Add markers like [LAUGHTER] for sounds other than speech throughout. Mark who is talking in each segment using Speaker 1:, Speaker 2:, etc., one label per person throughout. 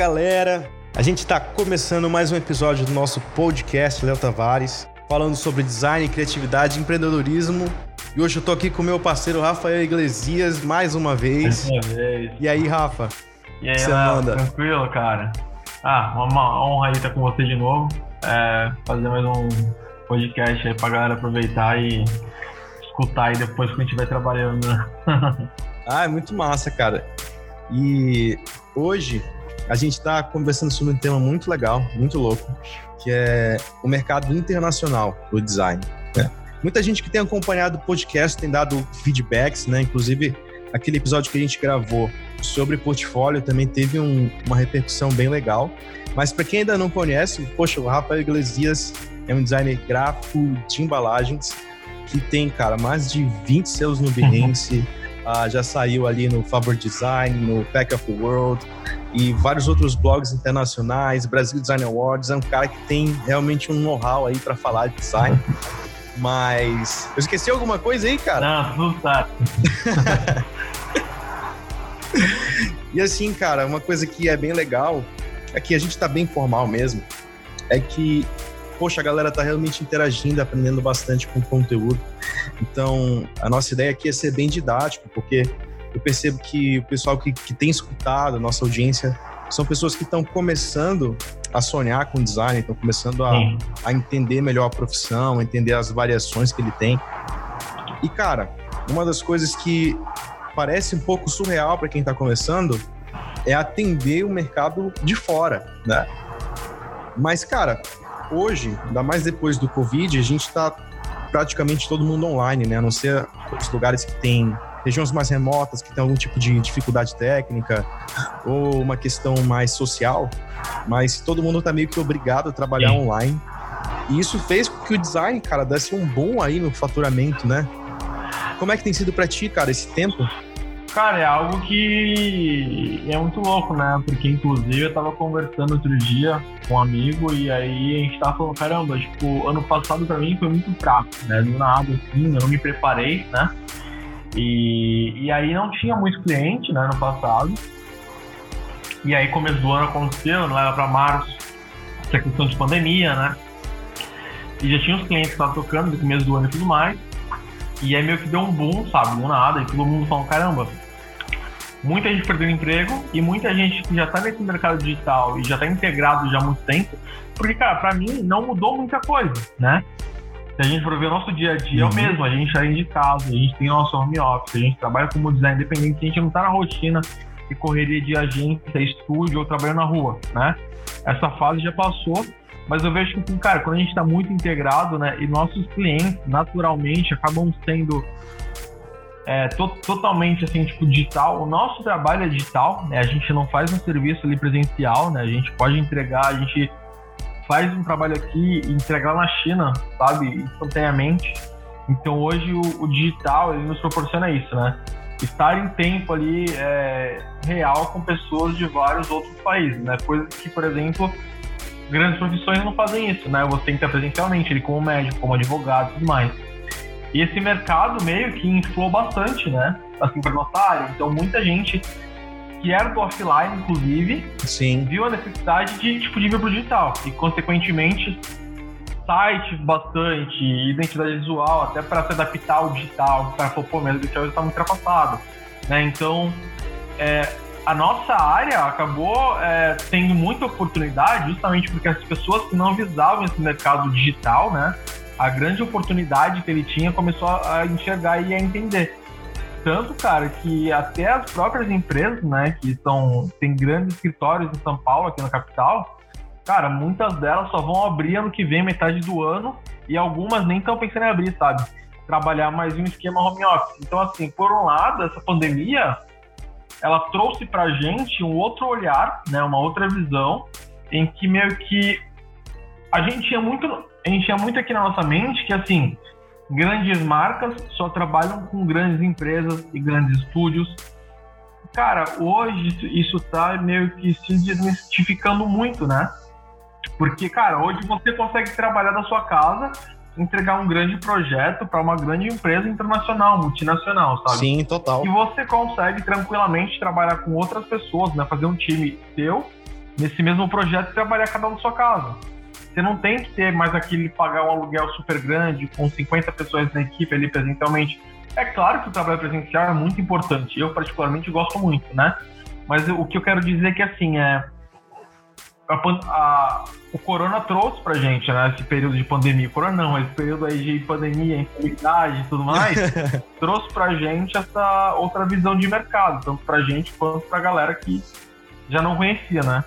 Speaker 1: Galera, a gente está começando mais um episódio do nosso podcast Léo Tavares, falando sobre design, criatividade e empreendedorismo. E hoje eu tô aqui com o meu parceiro Rafael Iglesias mais uma vez.
Speaker 2: Mais uma vez.
Speaker 1: E aí, Rafa?
Speaker 2: E aí, você Léo, manda? tranquilo, cara? Ah, uma honra aí estar com você de novo. É, fazer mais um podcast aí pra galera aproveitar e escutar aí depois que a gente estiver trabalhando. [LAUGHS]
Speaker 1: ah, é muito massa, cara. E hoje a gente está conversando sobre um tema muito legal, muito louco, que é o mercado internacional do design. Né? Muita gente que tem acompanhado o podcast tem dado feedbacks, né? Inclusive, aquele episódio que a gente gravou sobre portfólio também teve um, uma repercussão bem legal. Mas para quem ainda não conhece, poxa, o Rafael Iglesias é um designer gráfico de embalagens que tem, cara, mais de 20 selos no [LAUGHS] Behance, uh, já saiu ali no Favor Design, no Pack of the World, e vários outros blogs internacionais, Brasil Design Awards, é um cara que tem realmente um know-how aí para falar de design. [LAUGHS] Mas eu esqueci alguma coisa aí, cara?
Speaker 2: Não, tudo [LAUGHS] tá.
Speaker 1: e assim, cara, uma coisa que é bem legal é que a gente tá bem formal mesmo. É que, poxa, a galera tá realmente interagindo, aprendendo bastante com o conteúdo. Então, a nossa ideia aqui é ser bem didático, porque eu percebo que o pessoal que, que tem escutado, a nossa audiência, são pessoas que estão começando a sonhar com design, estão começando a, a entender melhor a profissão, a entender as variações que ele tem. E, cara, uma das coisas que parece um pouco surreal para quem está começando é atender o mercado de fora, né? Mas, cara, hoje, ainda mais depois do Covid, a gente está praticamente todo mundo online, né? A não ser os lugares que tem regiões mais remotas que tem algum tipo de dificuldade técnica ou uma questão mais social, mas todo mundo está meio que obrigado a trabalhar Sim. online. E isso fez com que o design, cara, desse um bom aí no faturamento, né? Como é que tem sido para ti, cara, esse tempo?
Speaker 2: Cara, é algo que é muito louco, né? Porque, inclusive, eu tava conversando outro dia com um amigo e aí a gente tava falando, caramba, tipo, ano passado pra mim foi muito fraco, né? Do nada, assim, eu não me preparei, né? E, e aí não tinha muito cliente, né, no passado. E aí começo do ano aconteceu, não era para março, essa questão de pandemia, né? E já tinha os clientes que estavam tocando no começo do ano e tudo mais. E aí meio que deu um boom, sabe, do nada, e todo mundo falando, caramba, muita gente perdeu emprego e muita gente que já tá nesse mercado digital e já tá integrado já há muito tempo, porque, cara, pra mim não mudou muita coisa, né? Se a gente for ver o nosso dia a dia, uhum. é o uhum. mesmo. A gente sai de casa, a gente tem nosso home office, a gente trabalha como design independente, a gente não tá na rotina de correria de agência, estúdio ou trabalhando na rua, né? Essa fase já passou, mas eu vejo que, cara, quando a gente está muito integrado, né, e nossos clientes, naturalmente, acabam sendo é, to totalmente, assim, tipo, digital. O nosso trabalho é digital, né? A gente não faz um serviço ali presencial, né? A gente pode entregar, a gente faz um trabalho aqui e entregar na China, sabe, instantaneamente. Então hoje o, o, digital ele nos proporciona isso, né? Estar em tempo ali é, real com pessoas de vários outros países, né? Coisas que, por exemplo, grandes profissões não fazem isso, né? Você tem que estar presencialmente, ele como médico, como advogado e tudo mais. E esse mercado meio que inflou bastante, né? Assim, para nossa área. Então muita gente que era do offline, inclusive,
Speaker 1: Sim.
Speaker 2: viu a necessidade de, tipo, de vir pro digital. E, consequentemente, site bastante, identidade visual, até para se adaptar ao digital. O cara falou, pô, mas o digital está muito ultrapassado. Né? Então, é, a nossa área acabou é, tendo muita oportunidade, justamente porque as pessoas que não visavam esse mercado digital, né? A grande oportunidade que ele tinha começou a enxergar e a entender. Tanto, cara, que até as próprias empresas, né, que são, tem grandes escritórios em São Paulo, aqui na capital, cara, muitas delas só vão abrir ano que vem, metade do ano, e algumas nem estão pensando em abrir, sabe? Trabalhar mais um esquema home office. Então, assim, por um lado, essa pandemia, ela trouxe pra gente um outro olhar, né, uma outra visão, em que meio que a gente tinha muito, a gente tinha muito aqui na nossa mente que, assim, grandes marcas só trabalham com grandes empresas e grandes estúdios. Cara, hoje isso tá meio que se desmistificando muito, né? Porque, cara, hoje você consegue trabalhar da sua casa, entregar um grande projeto para uma grande empresa internacional, multinacional, sabe?
Speaker 1: Sim, total.
Speaker 2: E você consegue tranquilamente trabalhar com outras pessoas, né? Fazer um time seu nesse mesmo projeto e trabalhar cada um na sua casa. Você não tem que ter mais aquele pagar um aluguel super grande com 50 pessoas na equipe ali presencialmente. É claro que o trabalho presencial é muito importante. Eu, particularmente, gosto muito, né? Mas o que eu quero dizer é que, assim, é... A, a, o corona trouxe pra gente, né? Esse período de pandemia. Corona não, esse período aí de pandemia, instabilidade e tudo mais, [LAUGHS] trouxe pra gente essa outra visão de mercado, tanto pra gente quanto pra galera que já não conhecia, né?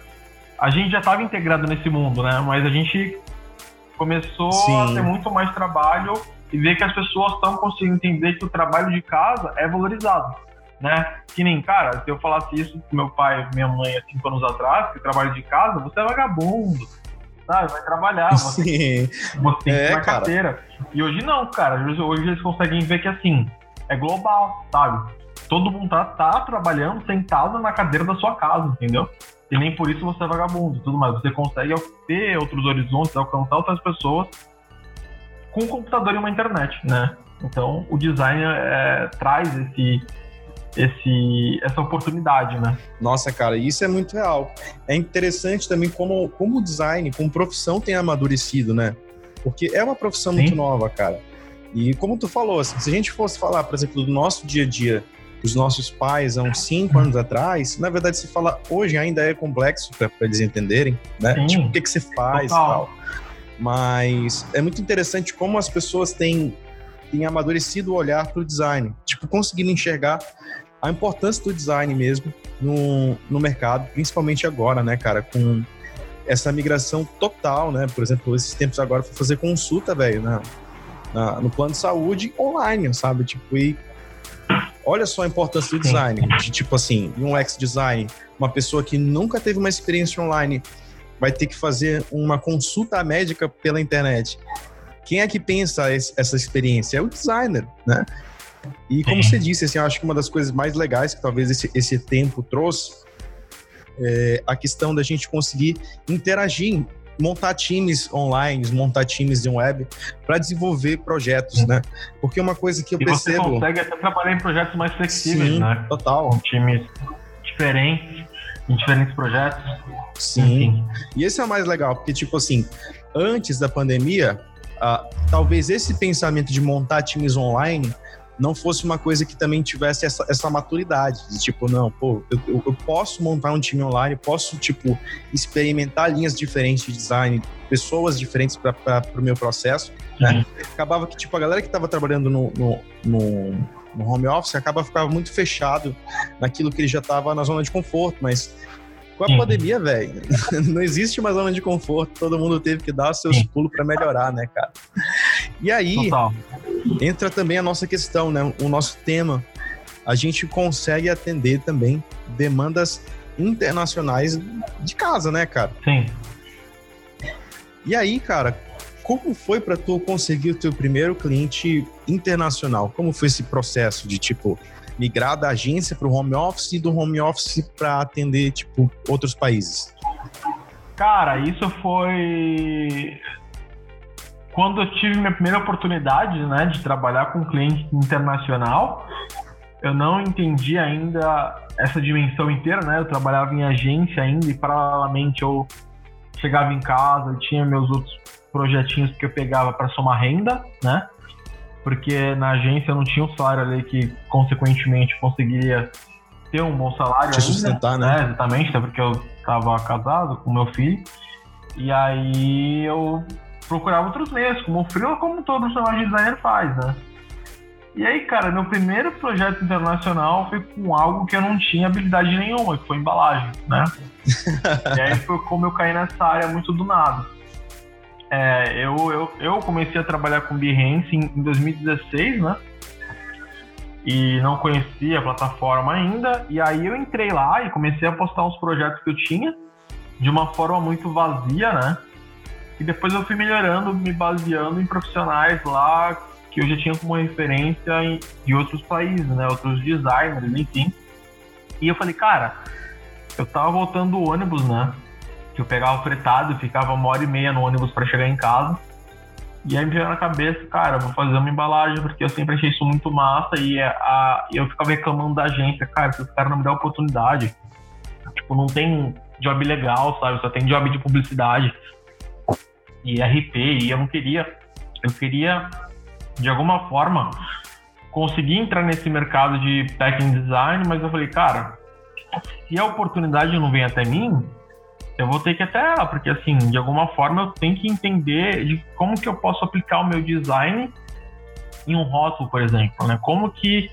Speaker 2: A gente já estava integrado nesse mundo, né? Mas a gente começou Sim. a ter muito mais trabalho e ver que as pessoas estão conseguindo entender que o trabalho de casa é valorizado, né? Que nem, cara, se eu falasse isso com meu pai e minha mãe há cinco anos atrás, que o trabalho de casa, você é vagabundo, sabe? Vai trabalhar, [LAUGHS] você, Sim. você tem que é, carteira. E hoje não, cara. Hoje eles conseguem ver que, assim, é global, sabe? Todo mundo tá, tá trabalhando sentado na cadeira da sua casa, entendeu? E nem por isso você é vagabundo tudo mais. Você consegue ter outros horizontes, alcançar outras pessoas com um computador e uma internet, né? Então, o design é, traz esse, esse, essa oportunidade, né?
Speaker 1: Nossa, cara, isso é muito real. É interessante também como, como o design, como profissão tem amadurecido, né? Porque é uma profissão Sim. muito nova, cara. E como tu falou, assim, se a gente fosse falar, por exemplo, do nosso dia a dia, os nossos pais há uns cinco anos atrás, na verdade, se fala hoje ainda é complexo para eles entenderem, né? Sim. Tipo, o que, que você faz Total. e tal. Mas é muito interessante como as pessoas têm, têm amadurecido o olhar para o design. Tipo, conseguindo enxergar a importância do design mesmo no, no mercado, principalmente agora, né, cara, com essa migração total, né? Por exemplo, esses tempos agora foi fazer consulta, velho, né? Na, no plano de saúde online, sabe? Tipo, e olha só a importância do design. De, tipo assim, um UX design, uma pessoa que nunca teve uma experiência online vai ter que fazer uma consulta médica pela internet. Quem é que pensa essa experiência? É o designer, né? E como Sim. você disse, assim, eu acho que uma das coisas mais legais que talvez esse, esse tempo trouxe é a questão da gente conseguir interagir, montar times online, montar times de web para desenvolver projetos, né? Porque uma coisa que eu
Speaker 2: e
Speaker 1: percebo...
Speaker 2: você consegue até trabalhar em projetos mais flexíveis,
Speaker 1: Sim,
Speaker 2: né?
Speaker 1: total.
Speaker 2: Com times diferentes em diferentes projetos.
Speaker 1: Sim. Enfim. E esse é o mais legal, porque, tipo assim, antes da pandemia, uh, talvez esse pensamento de montar times online não fosse uma coisa que também tivesse essa, essa maturidade. De, tipo, não, pô, eu, eu, posso montar um time online, posso, tipo, experimentar linhas diferentes de design, pessoas diferentes para o meu processo. Né? Acabava que, tipo, a galera que estava trabalhando no, no, no no home office, acaba ficando muito fechado naquilo que ele já estava na zona de conforto, mas com a Sim. pandemia, velho, [LAUGHS] não existe uma zona de conforto, todo mundo teve que dar seus Sim. pulos para melhorar, né, cara? E aí Total. entra também a nossa questão, né, o nosso tema. A gente consegue atender também demandas internacionais de casa, né, cara?
Speaker 2: Sim.
Speaker 1: E aí, cara, como foi para tu conseguir o teu primeiro cliente internacional? Como foi esse processo de tipo migrar da agência para o home office e do home office para atender tipo outros países?
Speaker 2: Cara, isso foi quando eu tive minha primeira oportunidade, né, de trabalhar com cliente internacional. Eu não entendi ainda essa dimensão inteira, né? Eu trabalhava em agência ainda e paralelamente eu chegava em casa, tinha meus outros projetinhos que eu pegava para somar renda, né? Porque na agência eu não tinha um salário ali que, consequentemente, conseguiria ter um bom salário.
Speaker 1: Te sustentar, né?
Speaker 2: né? Exatamente, até porque eu estava casado com meu filho. E aí eu procurava outros meios, como o Freela, como todo profissional de designer faz, né? E aí, cara, meu primeiro projeto internacional foi com algo que eu não tinha habilidade nenhuma, que foi embalagem, né? [LAUGHS] e aí foi como eu caí nessa área muito do nada. É, eu, eu, eu comecei a trabalhar com Behance em, em 2016, né? E não conhecia a plataforma ainda. E aí eu entrei lá e comecei a postar uns projetos que eu tinha de uma forma muito vazia, né? E depois eu fui melhorando, me baseando em profissionais lá que eu já tinha como referência em, de outros países, né? Outros designers, enfim. E eu falei, cara, eu tava voltando o ônibus, né? Que eu pegava fretado, ficava uma hora e meia no ônibus para chegar em casa. E aí me veio na cabeça, cara, vou fazer uma embalagem, porque eu sempre achei isso muito massa e a, eu ficava reclamando da agência, cara, se os caras não me dão oportunidade. Tipo, não tem job legal, sabe? Só tem job de publicidade e RP, e eu não queria. Eu queria, de alguma forma, conseguir entrar nesse mercado de tech design, mas eu falei, cara, se a oportunidade não vem até mim, eu vou ter que até ela, porque assim, de alguma forma eu tenho que entender de como que eu posso aplicar o meu design em um rótulo, por exemplo, né? Como que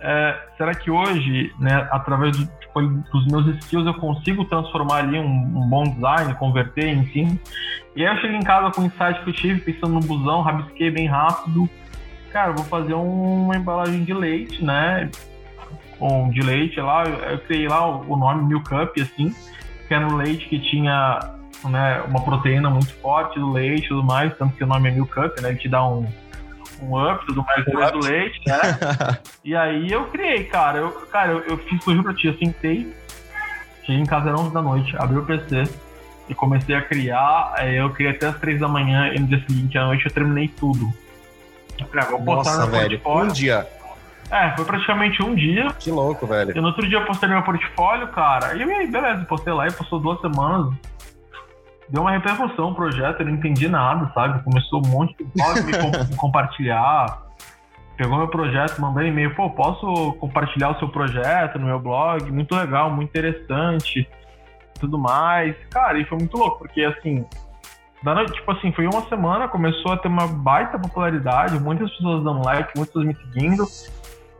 Speaker 2: é, será que hoje, né, através do, tipo, dos meus skills, eu consigo transformar ali um, um, bom design, converter, enfim? E aí eu cheguei em casa com o insight que eu tive, pensando no busão, rabisquei bem rápido. Cara, vou fazer uma embalagem de leite, né? Um de leite lá, eu criei lá o nome Milk Cup, assim, que era um leite que tinha né, uma proteína muito forte do leite e tudo mais, tanto que o nome é Milk Cup, né? Ele te dá um, um up, tudo mais depois do leite, né? [LAUGHS] e aí eu criei, cara. Eu, cara, eu, eu fiz corrigir pra ti, eu sentei, cheguei em casa às 11 da noite, abri o PC e comecei a criar. Eu criei até as 3 da manhã e no dia seguinte à noite eu terminei tudo.
Speaker 1: Pra, vou Nossa, velho, um dia.
Speaker 2: É, foi praticamente um dia.
Speaker 1: Que louco, velho.
Speaker 2: E no outro dia eu postei meu portfólio, cara. E aí, beleza, postei lá e postou duas semanas deu uma repercussão o projeto, eu não entendi nada, sabe? Começou um monte de blog [LAUGHS] me compartilhar. Pegou meu projeto, mandou e-mail, pô, posso compartilhar o seu projeto no meu blog? Muito legal, muito interessante, tudo mais. Cara, e foi muito louco, porque assim, tipo assim, foi uma semana, começou a ter uma baita popularidade, muitas pessoas dando like, muitas pessoas me seguindo.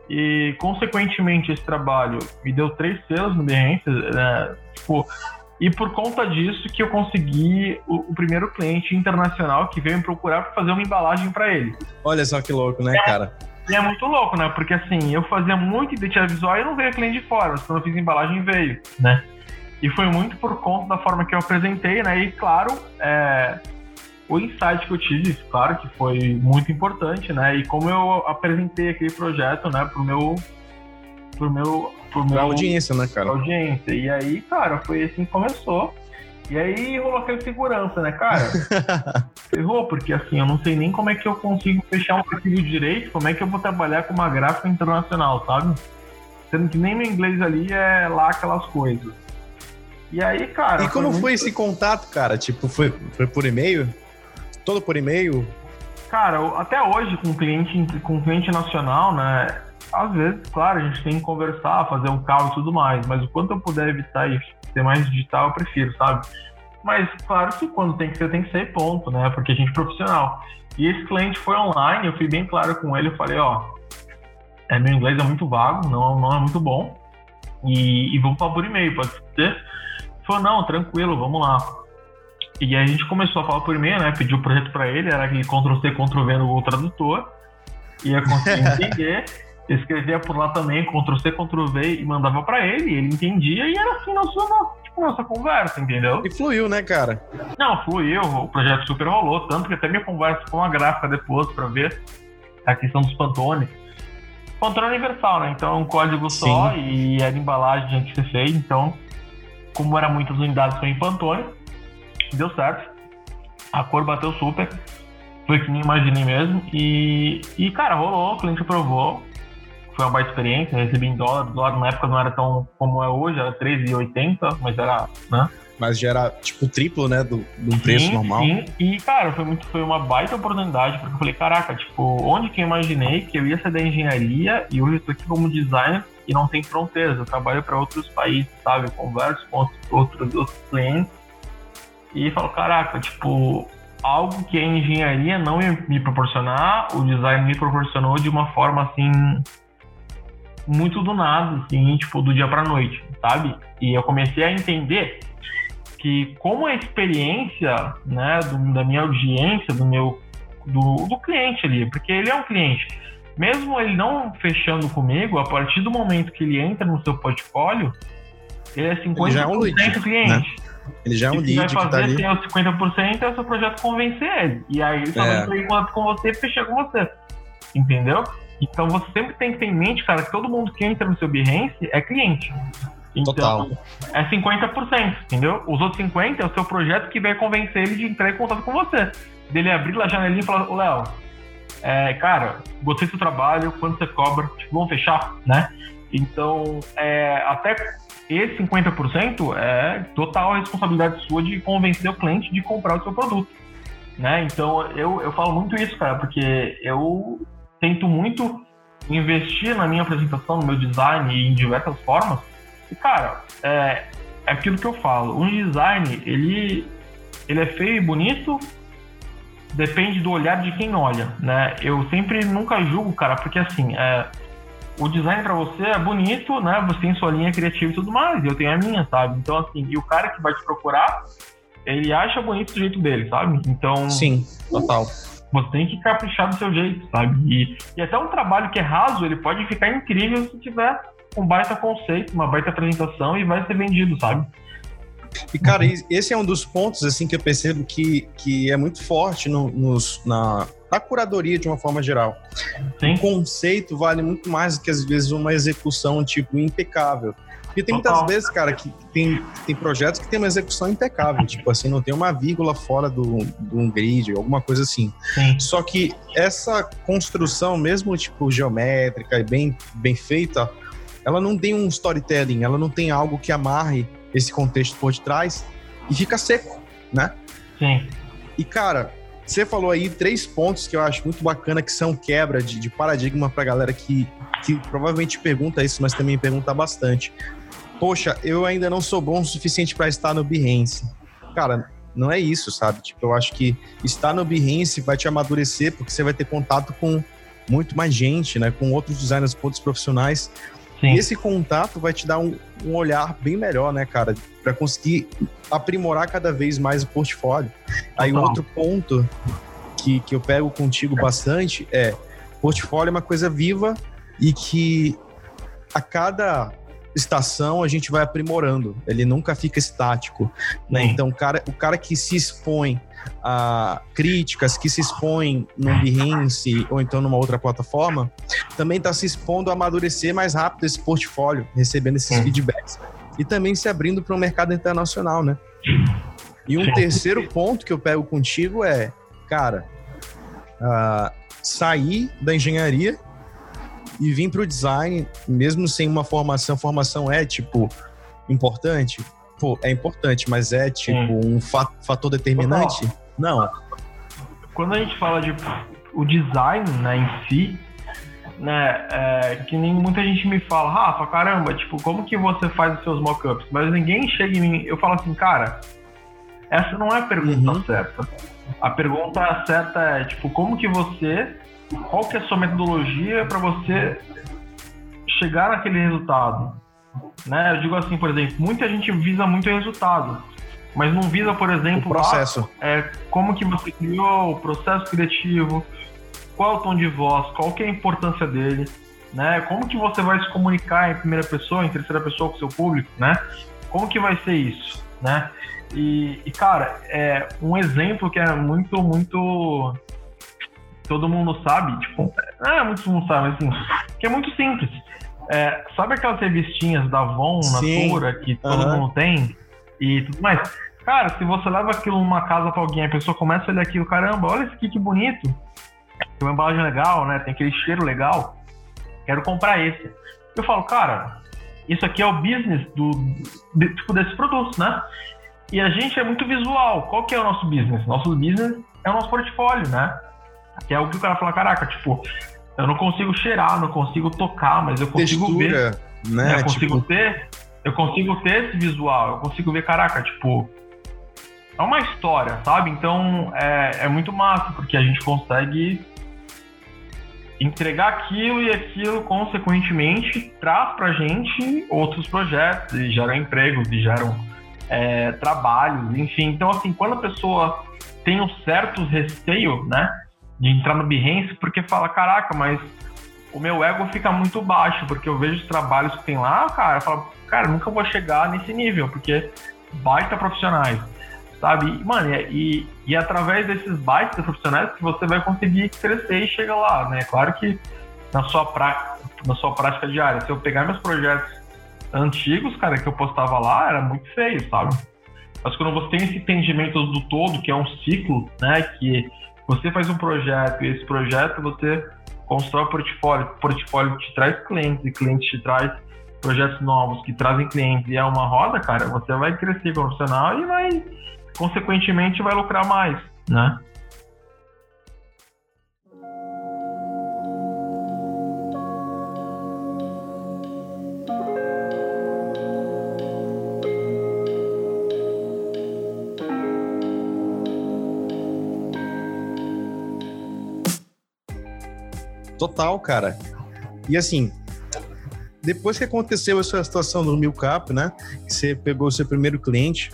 Speaker 2: E, consequentemente, esse trabalho me deu três selos no Behance, né? Tipo, e por conta disso que eu consegui o, o primeiro cliente internacional que veio me procurar para fazer uma embalagem para ele.
Speaker 1: Olha só que louco, né,
Speaker 2: é,
Speaker 1: cara?
Speaker 2: E é muito louco, né? Porque assim, eu fazia muito identidade visual e não veio cliente de fora, mas quando eu fiz embalagem veio, né? E foi muito por conta da forma que eu apresentei, né? E claro, é, o insight que eu tive, claro que foi muito importante, né? E como eu apresentei aquele projeto, né, pro meu pro meu. Pro
Speaker 1: meu, audiência, né, cara?
Speaker 2: audiência. E aí, cara, foi assim que começou. E aí rolou aquela segurança, né, cara? [LAUGHS] Errou, porque assim, eu não sei nem como é que eu consigo fechar um arquivo direito, como é que eu vou trabalhar com uma gráfica internacional, sabe? Sendo que nem meu inglês ali é lá aquelas coisas. E aí, cara.
Speaker 1: E como foi, foi esse contato, cara? Tipo, foi, foi por e-mail? Todo por e-mail?
Speaker 2: Cara, até hoje, com cliente, com cliente nacional, né? às vezes, claro, a gente tem que conversar, fazer um call e tudo mais, mas o quanto eu puder evitar e ser mais digital, eu prefiro, sabe? Mas claro que quando tem que ser, tem que ser ponto, né? Porque a gente é profissional. E esse cliente foi online, eu fui bem claro com ele, eu falei, ó, é, meu inglês é muito vago, não, não é muito bom, e, e vamos falar por e-mail, pode ser? Ele falou, não, tranquilo, vamos lá. E aí a gente começou a falar por e-mail, né? Pediu o projeto para ele, era aquele Ctrl-C, Ctrl-V no Google Tradutor, ia conseguir [LAUGHS] entender escrevia por lá também, Ctrl-C, Ctrl-V e mandava para ele, ele entendia e era assim nossa, tipo, nossa conversa, entendeu?
Speaker 1: E fluiu, né, cara?
Speaker 2: Não, fluiu, o projeto super rolou, tanto que até minha conversa com a gráfica depois para ver a questão dos Pantone. Pantone universal, né? Então é um código Sim. só e era embalagem que você fez, então, como era muitas unidades foi em Pantone, deu certo. A cor bateu super, foi que nem imaginei mesmo. E, e cara, rolou, o cliente aprovou foi uma baita experiência, recebi em dólar, o dólar na época não era tão como é hoje, era 13,80, mas era, né?
Speaker 1: Mas já era, tipo, triplo, né, do, do preço
Speaker 2: sim,
Speaker 1: normal.
Speaker 2: Sim, e, cara, foi, muito, foi uma baita oportunidade, porque eu falei, caraca, tipo, onde que eu imaginei que eu ia ser da engenharia e hoje eu tô aqui como designer e não tem fronteiras, eu trabalho para outros países, sabe? Eu converso com outros, outros clientes e falo, caraca, tipo, algo que a engenharia não ia me proporcionar, o design me proporcionou de uma forma, assim, muito do nada, assim, tipo, do dia pra noite, sabe? E eu comecei a entender que como a experiência, né, do, da minha audiência, do meu, do, do cliente ali, porque ele é um cliente, mesmo ele não fechando comigo, a partir do momento que ele entra no seu portfólio, ele é 50% ele é um lead,
Speaker 1: cliente. Né? Ele já é um lead
Speaker 2: vai fazer
Speaker 1: que tá ali.
Speaker 2: Tem os 50% é o seu projeto convencer ele. E aí ele só é. vai entrar com você e fechar com você. Entendeu? Então você sempre tem que ter em mente, cara, que todo mundo que entra no seu Behance é cliente. Então,
Speaker 1: Total.
Speaker 2: é 50%, entendeu? Os outros 50% é o seu projeto que vai convencer ele de entrar em contato com você. Dele abrir a janelinha e falar, ô Léo, é, cara, gostei do seu trabalho, quanto você cobra, tipo, vamos fechar, né? Então, é, até esse 50% é total responsabilidade sua de convencer o cliente de comprar o seu produto. Né? Então eu, eu falo muito isso, cara, porque eu tento muito investir na minha apresentação, no meu design e em diversas formas. E, cara, é, é aquilo que eu falo. Um design, ele, ele é feio e bonito, depende do olhar de quem olha, né? Eu sempre nunca julgo, cara, porque assim, é, o design para você é bonito, né? Você tem sua linha criativa e tudo mais, e eu tenho a minha, sabe? Então, assim, e o cara que vai te procurar, ele acha bonito do jeito dele, sabe? Então.
Speaker 1: Sim, total.
Speaker 2: Você tem que caprichar do seu jeito, sabe? E, e até um trabalho que é raso, ele pode ficar incrível se tiver um baita conceito, uma baita apresentação e vai ser vendido, sabe?
Speaker 1: E, cara, esse é um dos pontos, assim, que eu percebo que, que é muito forte no, nos, na, na curadoria de uma forma geral. Sim. O conceito vale muito mais do que, às vezes, uma execução, tipo, impecável. Porque tem muitas Total. vezes, cara, que tem, tem projetos que tem uma execução impecável, tipo assim, não tem uma vírgula fora do, do um grid, alguma coisa assim. Sim. Só que essa construção, mesmo tipo geométrica e bem, bem feita, ela não tem um storytelling, ela não tem algo que amarre esse contexto por detrás e fica seco, né?
Speaker 2: Sim.
Speaker 1: E, cara, você falou aí três pontos que eu acho muito bacana, que são quebra de, de paradigma pra galera que, que provavelmente pergunta isso, mas também pergunta bastante. Poxa, eu ainda não sou bom o suficiente para estar no Behance. Cara, não é isso, sabe? Tipo, eu acho que estar no Behance vai te amadurecer, porque você vai ter contato com muito mais gente, né? Com outros designers, com outros profissionais. Sim. E esse contato vai te dar um, um olhar bem melhor, né, cara? Para conseguir aprimorar cada vez mais o portfólio. Aí um outro ponto que, que eu pego contigo bastante é portfólio é uma coisa viva e que a cada estação a gente vai aprimorando. Ele nunca fica estático, né? Então, o cara, o cara que se expõe a críticas, que se expõe no Behance ou então numa outra plataforma, também está se expondo a amadurecer mais rápido esse portfólio, recebendo esses feedbacks e também se abrindo para o mercado internacional, né? E um terceiro ponto que eu pego contigo é, cara, uh, sair da engenharia e vir para o design, mesmo sem uma formação. Formação é, tipo, importante? Pô, é importante, mas é, tipo, um fator determinante? Não.
Speaker 2: Quando a gente fala de o design, né, em si, né, é, que nem muita gente me fala, Rafa, caramba, tipo, como que você faz os seus mockups? Mas ninguém chega em mim, eu falo assim, cara, essa não é a pergunta uhum. certa. A pergunta certa é, tipo, como que você qual que é a sua metodologia para você chegar naquele resultado? Né? Eu digo assim, por exemplo, muita gente visa muito resultado, mas não visa, por exemplo,
Speaker 1: o processo.
Speaker 2: é, como que você criou o processo criativo, qual é o tom de voz, qual que é a importância dele, né? Como que você vai se comunicar em primeira pessoa, em terceira pessoa com o seu público, né? Como que vai ser isso, né? E, e cara, é um exemplo que é muito, muito todo mundo sabe, tipo, ah, muitos não sabem, assim, que é muito simples. É, sabe aquelas revistinhas da Avon, Natura, que todo uhum. mundo tem e tudo mais? Cara, se você leva aquilo numa casa pra alguém, a pessoa começa a olhar aquilo, caramba, olha isso aqui que bonito. Tem uma embalagem legal, né? Tem aquele cheiro legal. Quero comprar esse. Eu falo, cara, isso aqui é o business do, de, tipo, desse produto, né? E a gente é muito visual. Qual que é o nosso business? Nosso business é o nosso portfólio, né? Que é o que o cara fala, caraca, tipo, eu não consigo cheirar, não consigo tocar, mas eu consigo Textura, ver. Né? Eu consigo tipo... ter. Eu consigo ter esse visual, eu consigo ver, caraca, tipo. É uma história, sabe? Então é, é muito massa, porque a gente consegue entregar aquilo e aquilo, consequentemente, traz pra gente outros projetos e geram empregos e geram é, trabalhos, enfim. Então, assim, quando a pessoa tem um certo receio, né? De entrar no Behance, porque fala, caraca, mas o meu ego fica muito baixo, porque eu vejo os trabalhos que tem lá, cara, eu falo, cara, nunca vou chegar nesse nível, porque baita profissionais, sabe? E, mano, e, e através desses baitas profissionais que você vai conseguir crescer e chegar lá, né? Claro que na sua, prática, na sua prática diária, se eu pegar meus projetos antigos, cara, que eu postava lá, era muito feio, sabe? Mas quando você tem esse entendimento do todo, que é um ciclo, né, que você faz um projeto e esse projeto você constrói o portfólio, o portfólio te traz clientes e clientes te traz projetos novos que trazem clientes e é uma roda, cara, você vai crescer profissional e vai, consequentemente, vai lucrar mais, né?
Speaker 1: Total, cara. E assim, depois que aconteceu essa situação do Milcap, né? Que você pegou o seu primeiro cliente,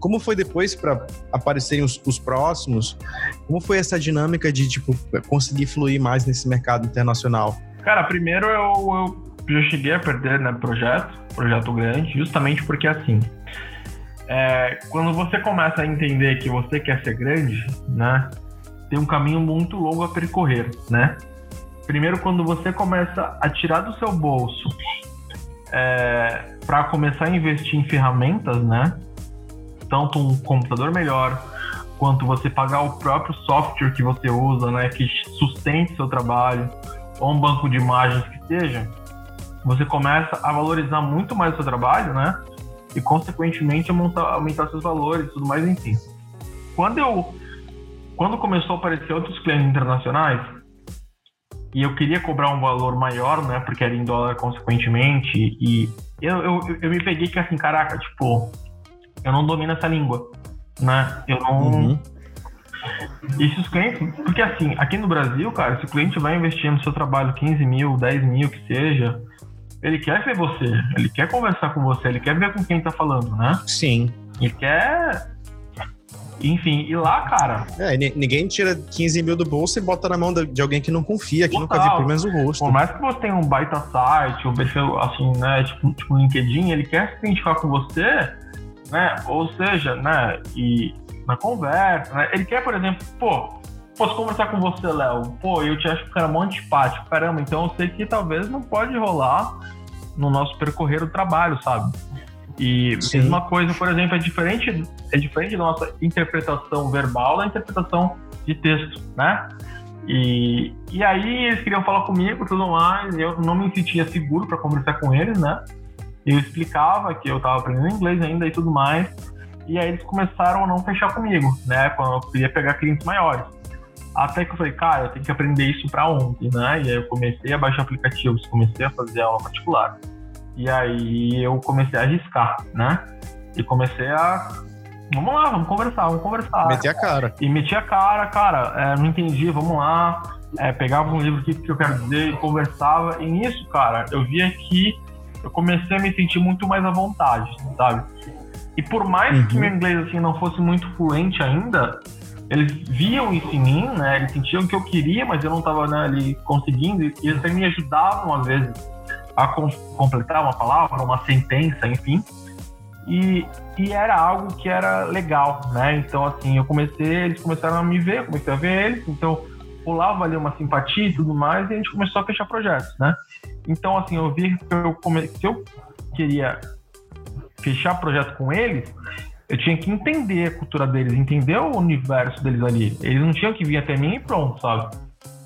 Speaker 1: como foi depois para aparecerem os, os, próximos? Como foi essa dinâmica de tipo conseguir fluir mais nesse mercado internacional?
Speaker 2: Cara, primeiro eu, eu já cheguei a perder né, projeto, projeto grande, justamente porque assim, é, quando você começa a entender que você quer ser grande, né, tem um caminho muito longo a percorrer, né? Primeiro, quando você começa a tirar do seu bolso é, para começar a investir em ferramentas, né? Tanto um computador melhor, quanto você pagar o próprio software que você usa, né? Que sustente seu trabalho, ou um banco de imagens que seja, você começa a valorizar muito mais o seu trabalho, né? E, consequentemente, aumentar, aumentar seus valores e tudo mais, enfim. Quando eu... Quando começou a aparecer outros clientes internacionais, e eu queria cobrar um valor maior, né? Porque era em dólar consequentemente. E eu, eu, eu me peguei que assim, caraca, tipo, eu não domino essa língua, né? Eu não. Uhum. E se os clientes. Porque assim, aqui no Brasil, cara, se o cliente vai investir no seu trabalho 15 mil, 10 mil, que seja, ele quer ver você, ele quer conversar com você, ele quer ver com quem tá falando, né?
Speaker 1: Sim.
Speaker 2: Ele quer enfim, e lá, cara.
Speaker 1: É, ninguém tira 15 mil do bolso e bota na mão de alguém que não confia, que total. nunca viu pelo menos o rosto.
Speaker 2: Por mais que você tenha um baita site, ou perfil, assim, né, tipo, tipo LinkedIn, ele quer se identificar com você, né, ou seja, né, e na conversa, né, ele quer, por exemplo, pô, posso conversar com você, Léo, pô, eu te acho o cara muito antipático, caramba, então eu sei que talvez não pode rolar no nosso percorrer o trabalho, sabe? E Sim. mesma coisa, por exemplo, é diferente, é diferente da nossa interpretação verbal da interpretação de texto, né? E, e aí eles queriam falar comigo e tudo mais, eu não me sentia seguro para conversar com eles, né? Eu explicava que eu estava aprendendo inglês ainda e tudo mais, e aí eles começaram a não fechar comigo, né? Quando eu queria pegar clientes maiores. Até que eu falei, cara, eu tenho que aprender isso para ontem, né? E aí eu comecei a baixar aplicativos, comecei a fazer aula particular. E aí eu comecei a arriscar, né? E comecei a. Vamos lá, vamos conversar, vamos conversar.
Speaker 1: Meti a cara.
Speaker 2: E meti a cara, cara, é, não entendi, vamos lá. É, pegava um livro, o que, que eu quero dizer, e conversava. E nisso, cara, eu via que eu comecei a me sentir muito mais à vontade, sabe? E por mais uhum. que meu inglês assim não fosse muito fluente ainda, eles viam isso em mim, né? Eles sentiam que eu queria, mas eu não estava né, ali conseguindo, e eles até me ajudavam às vezes a com, completar uma palavra, uma sentença, enfim. E, e era algo que era legal, né? Então, assim, eu comecei, eles começaram a me ver, eu comecei a ver eles, então rolava ali uma simpatia e tudo mais, e a gente começou a fechar projetos, né? Então, assim, eu vi que eu, que eu queria fechar projeto com eles, eu tinha que entender a cultura deles, entender o universo deles ali. Eles não tinham que vir até mim e pronto, sabe?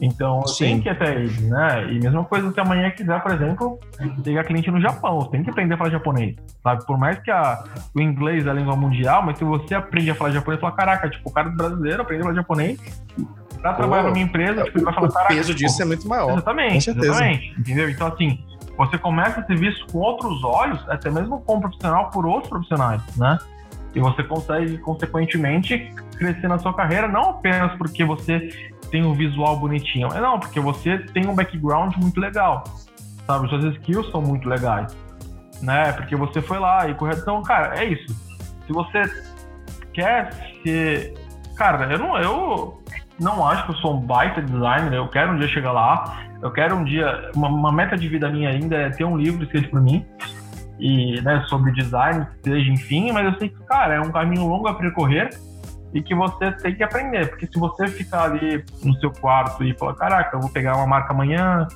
Speaker 2: Então, Sim. tenho que ir até eles, né? E mesma coisa se amanhã quiser, por exemplo, pegar cliente no Japão, você tem que aprender a falar japonês, sabe? Por mais que a, o inglês é a língua mundial, mas se você aprende a falar japonês, fala, caraca, tipo, o cara brasileiro aprende a falar japonês, pra trabalhar na minha empresa, tipo, ele vai falar, caraca...
Speaker 1: O peso disso tipo, é muito maior.
Speaker 2: Exatamente, exatamente, entendeu? Então, assim, você começa a ser visto com outros olhos, até mesmo como profissional, por outros profissionais, né? E você consegue, consequentemente, crescer na sua carreira, não apenas porque você tem um visual bonitinho. É não, porque você tem um background muito legal. Sabe? Suas skills são muito legais. Né? Porque você foi lá e correto. Então, cara, é isso. Se você quer ser. Cara, eu não, eu não acho que eu sou um baita designer. Eu quero um dia chegar lá. Eu quero um dia. Uma, uma meta de vida minha ainda é ter um livro escrito por mim. E, né, sobre design, seja, enfim. Mas eu sei que, cara, é um caminho longo a percorrer e que você tem que aprender, porque se você ficar ali no seu quarto e falar, caraca, eu vou pegar uma marca amanhã,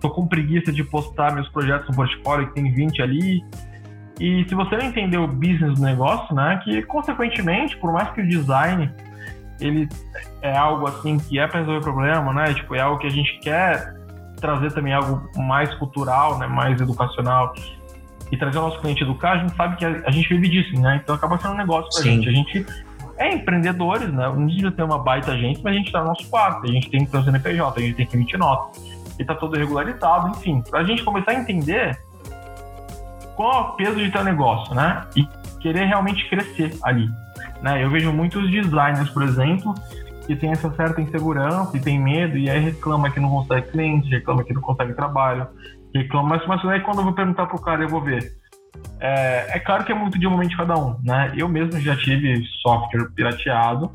Speaker 2: tô com preguiça de postar meus projetos no portfólio que tem 20 ali, e se você não entender o business do negócio, né, que consequentemente, por mais que o design ele é algo assim que é para resolver problema, né, tipo, é algo que a gente quer trazer também algo mais cultural, né, mais educacional e trazer o nosso cliente educar, a gente sabe que a, gente vive disso, né? Então acaba sendo um negócio pra Sim. gente. A gente é empreendedores, né? Não precisa ter uma baita gente, mas a gente tá no nosso quarto, a gente tem que ter o CNPJ, a gente tem que emitir nota. E tá tudo regularizado, enfim. Pra gente começar a entender qual é o peso de ter um negócio, né? E querer realmente crescer ali. Né? Eu vejo muitos designers, por exemplo, que tem essa certa insegurança e tem medo e aí reclama que não consegue cliente, reclama que não consegue trabalho, reclama, mas, mas aí quando eu vou perguntar pro cara, eu vou ver. É, é claro que é muito de um momento de cada um, né? Eu mesmo já tive software pirateado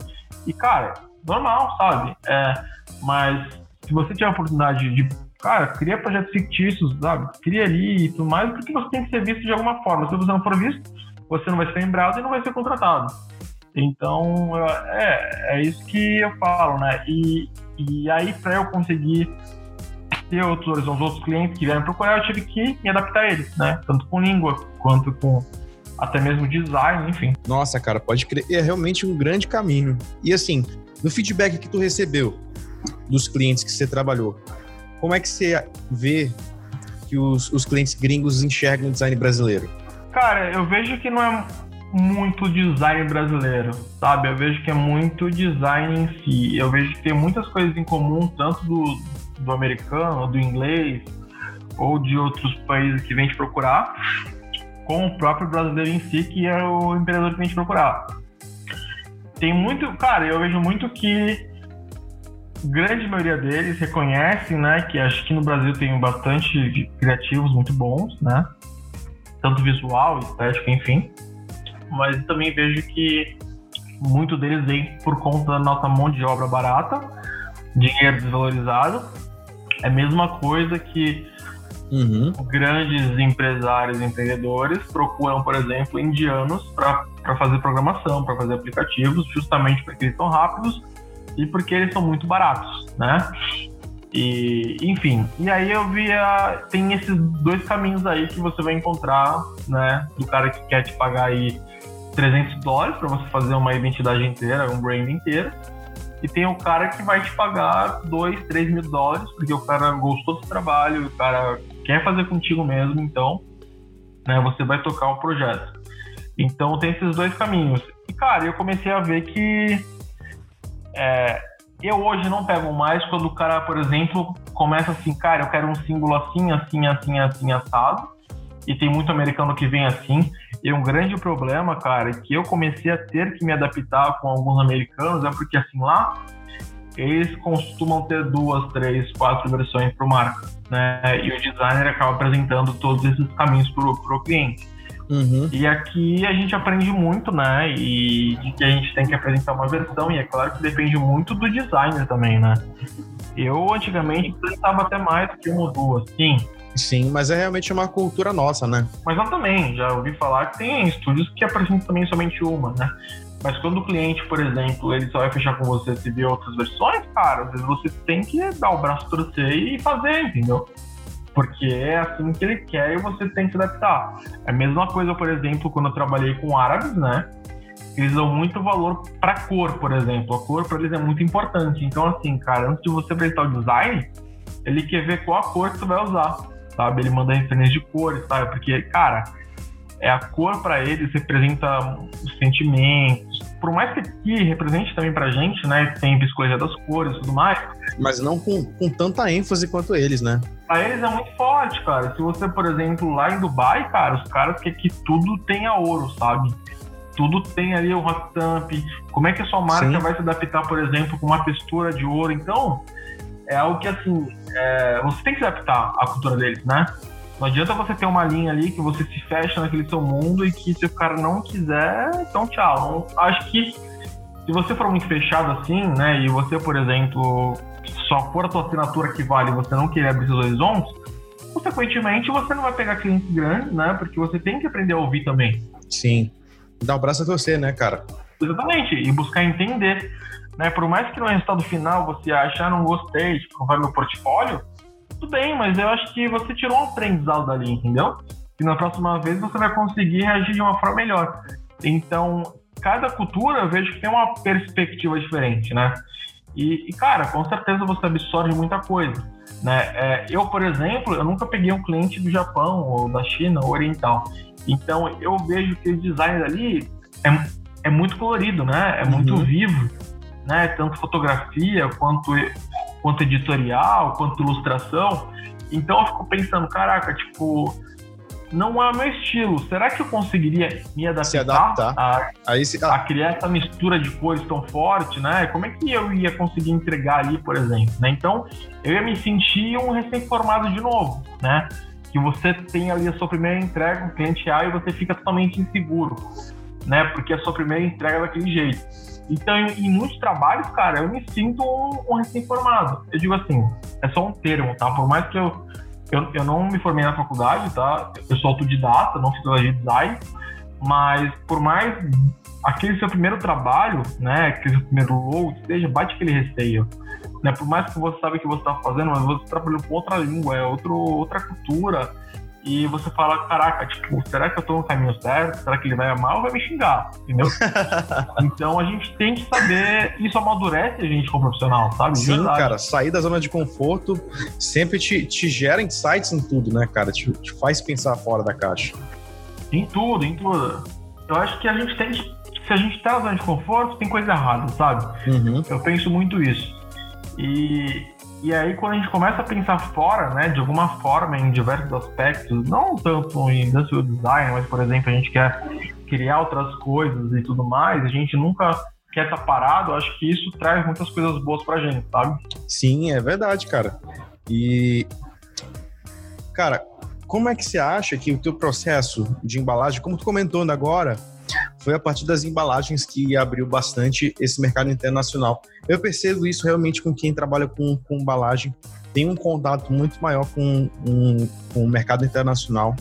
Speaker 2: e, cara, normal, sabe? É, mas se você tiver a oportunidade de, cara, cria projetos fictícios, sabe? Cria ali e tudo mais, porque você tem que ser visto de alguma forma. Se você não for visto, você não vai ser lembrado e não vai ser contratado. Então, é, é isso que eu falo, né? E, e aí, para eu conseguir ter outros os outros clientes que vieram procurar, eu tive que me adaptar a eles, né? Tanto com língua quanto com até mesmo design, enfim.
Speaker 1: Nossa, cara, pode crer. É realmente um grande caminho. E assim, no feedback que tu recebeu dos clientes que você trabalhou, como é que você vê que os, os clientes gringos enxergam o design brasileiro?
Speaker 2: Cara, eu vejo que não é muito design brasileiro, sabe? Eu vejo que é muito design em si. Eu vejo que tem muitas coisas em comum, tanto do, do americano, do inglês, ou de outros países que vem te procurar, com o próprio brasileiro em si, que é o empreendedor que vem te procurar. Tem muito, cara, eu vejo muito que grande maioria deles reconhecem, né, que acho que no Brasil tem bastante criativos muito bons, né, tanto visual, estético, enfim. Mas também vejo que muito deles vem por conta da nossa mão de obra barata, dinheiro desvalorizado. É a mesma coisa que uhum. grandes empresários empreendedores procuram, por exemplo, indianos para fazer programação, para fazer aplicativos, justamente porque eles são rápidos e porque eles são muito baratos, né? E, enfim, e aí eu via, tem esses dois caminhos aí que você vai encontrar, né, do cara que quer te pagar aí 300 dólares para você fazer uma identidade inteira, um brand inteiro, e tem o cara que vai te pagar 2, 3 mil dólares, porque o cara gostou do trabalho, o cara quer fazer contigo mesmo, então, né, você vai tocar o projeto. Então tem esses dois caminhos. E, cara, eu comecei a ver que é, eu hoje não pego mais quando o cara, por exemplo, começa assim, cara, eu quero um símbolo assim, assim, assim, assim, assado. E tem muito americano que vem assim. E um grande problema, cara, que eu comecei a ter que me adaptar com alguns americanos é porque assim lá eles costumam ter duas, três, quatro versões para o marca, né? E o designer acaba apresentando todos esses caminhos para o cliente. Uhum. E aqui a gente aprende muito, né? E de que a gente tem que apresentar uma versão, e é claro que depende muito do designer também, né? Eu antigamente apresentava até mais que uma ou duas, sim.
Speaker 1: Sim, mas é realmente uma cultura nossa, né?
Speaker 2: Mas eu também, já ouvi falar que tem estúdios que apresentam também somente uma, né? Mas quando o cliente, por exemplo, ele só vai fechar com você se vier outras versões, cara, às vezes você tem que dar o braço torcer e fazer, entendeu? porque é assim que ele quer e você tem que se adaptar. É a mesma coisa, por exemplo, quando eu trabalhei com árabes, né? Eles dão muito valor para cor, por exemplo. A cor para eles é muito importante. Então, assim, cara, antes de você apresentar o design, ele quer ver qual a cor que você vai usar, sabe? Ele manda referência de cores, sabe? Porque, cara, é a cor para eles representa os sentimentos. Por mais que aqui represente também pra gente, né? Tem psicologia das cores e tudo mais.
Speaker 1: Mas não com, com tanta ênfase quanto eles, né?
Speaker 2: Pra eles é muito forte, cara. Se você, por exemplo, lá em Dubai, cara, os caras querem que tudo tenha ouro, sabe? Tudo tem ali o hot stamp. Como é que a sua marca Sim. vai se adaptar, por exemplo, com uma textura de ouro? Então, é algo que, assim, é, você tem que se adaptar à cultura deles, né? Não adianta você ter uma linha ali que você se fecha naquele seu mundo e que se o cara não quiser, então tchau. Acho que se você for muito fechado assim, né, e você, por exemplo, só for a sua assinatura que vale e você não querer abrir seus horizontes, consequentemente você não vai pegar clientes grandes, né, porque você tem que aprender a ouvir também.
Speaker 1: Sim. Dá o braço a torcer, né, cara?
Speaker 2: Exatamente. E buscar entender. Né, por mais que no resultado final você ache, ah, não gostei, tipo, não vai meu portfólio, tudo bem, mas eu acho que você tirou um aprendizado dali, entendeu? E na próxima vez você vai conseguir reagir de uma forma melhor. Então, cada cultura eu vejo que tem uma perspectiva diferente, né? E, e, cara, com certeza você absorve muita coisa. Né? É, eu, por exemplo, eu nunca peguei um cliente do Japão ou da China ou oriental. Então eu vejo que o design ali é, é muito colorido, né? É muito uhum. vivo, né? Tanto fotografia quanto, quanto editorial, quanto ilustração. Então eu fico pensando, caraca, tipo, não é o meu estilo. Será que eu conseguiria me adaptar,
Speaker 1: se adaptar.
Speaker 2: A, Aí se... a criar essa mistura de cores tão forte, né? Como é que eu ia conseguir entregar ali, por exemplo? Né? Então, eu ia me sentir um recém-formado de novo, né? Que você tem ali a sua primeira entrega, um cliente A, e você fica totalmente inseguro, né? Porque a sua primeira entrega é daquele jeito. Então, em, em muitos trabalhos, cara, eu me sinto um, um recém-formado. Eu digo assim, é só um termo, tá? Por mais que eu eu, eu não me formei na faculdade, tá? Eu sou autodidata, não fiz de design, mas por mais aquele seu primeiro trabalho, né, aquele seu primeiro logo, seja, bate aquele receio. Né? Por mais que você sabe o que você está fazendo, mas você trabalhou com outra língua, é outro, outra cultura, e você fala, caraca, tipo, será que eu tô no caminho certo? Será que ele vai amar ou vai me xingar? Entendeu? [LAUGHS] então a gente tem que saber, isso amadurece a gente como profissional, sabe?
Speaker 1: Sim, cara, sair da zona de conforto sempre te, te gera insights em tudo, né, cara? Te, te faz pensar fora da caixa.
Speaker 2: Em tudo, em tudo. Eu acho que a gente tem que. Se a gente tá na zona de conforto, tem coisa errada, sabe? Uhum. Eu penso muito isso. E e aí, quando a gente começa a pensar fora, né, de alguma forma, em diversos aspectos, não tanto em industrial design, mas, por exemplo, a gente quer criar outras coisas e tudo mais, a gente nunca quer estar tá parado, acho que isso traz muitas coisas boas pra gente, sabe?
Speaker 1: Sim, é verdade, cara. E, cara, como é que você acha que o teu processo de embalagem, como tu comentou agora, foi a partir das embalagens que abriu bastante esse mercado internacional. Eu percebo isso realmente com quem trabalha com, com embalagem, tem um contato muito maior com, um, com o mercado internacional.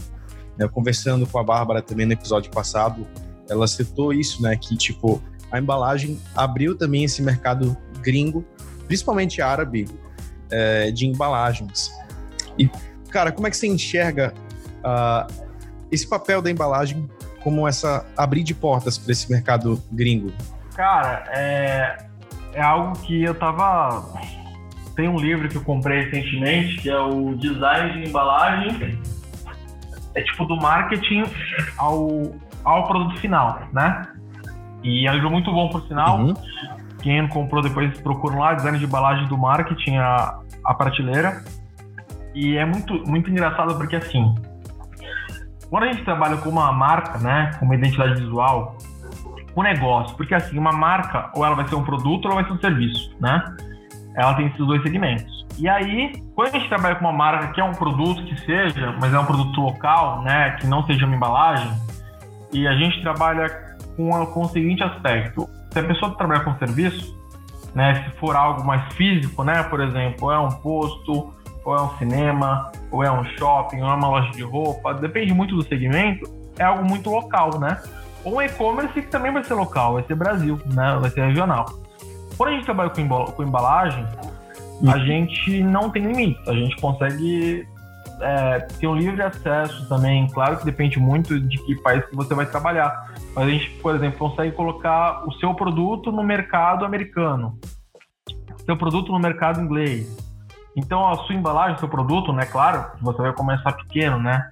Speaker 1: Né? Conversando com a Bárbara também no episódio passado, ela citou isso, né? Que tipo, a embalagem abriu também esse mercado gringo, principalmente árabe, é, de embalagens. E, cara, como é que você enxerga uh, esse papel da embalagem como essa abrir de portas para esse mercado gringo?
Speaker 2: Cara, é, é algo que eu tava. Tem um livro que eu comprei recentemente, que é o Design de Embalagem. É tipo do marketing ao, ao produto final, né? E é um livro muito bom, por sinal. Uhum. Quem comprou depois procura lá, design de embalagem do marketing, a, a prateleira. E é muito, muito engraçado porque assim, quando a gente trabalha com uma marca, né, com uma identidade visual, o negócio, porque assim, uma marca, ou ela vai ser um produto ou ela vai ser um serviço, né? Ela tem esses dois segmentos. E aí, quando a gente trabalha com uma marca que é um produto que seja, mas é um produto local, né, que não seja uma embalagem, e a gente trabalha com, a, com o seguinte aspecto: se a pessoa trabalha com serviço, né, se for algo mais físico, né, por exemplo, é um posto, ou é um cinema, ou é um shopping, ou é uma loja de roupa, depende muito do segmento, é algo muito local, né? Ou um e-commerce que também vai ser local, vai ser Brasil, né? Vai ser regional. Quando a gente trabalha com, embalagem, a uhum. gente não tem limite, a gente consegue é, ter um livre acesso também. Claro que depende muito de que país que você vai trabalhar. Mas a gente, por exemplo, consegue colocar o seu produto no mercado americano, seu produto no mercado inglês, então, a sua embalagem, seu produto, né? Claro, você vai começar pequeno, né?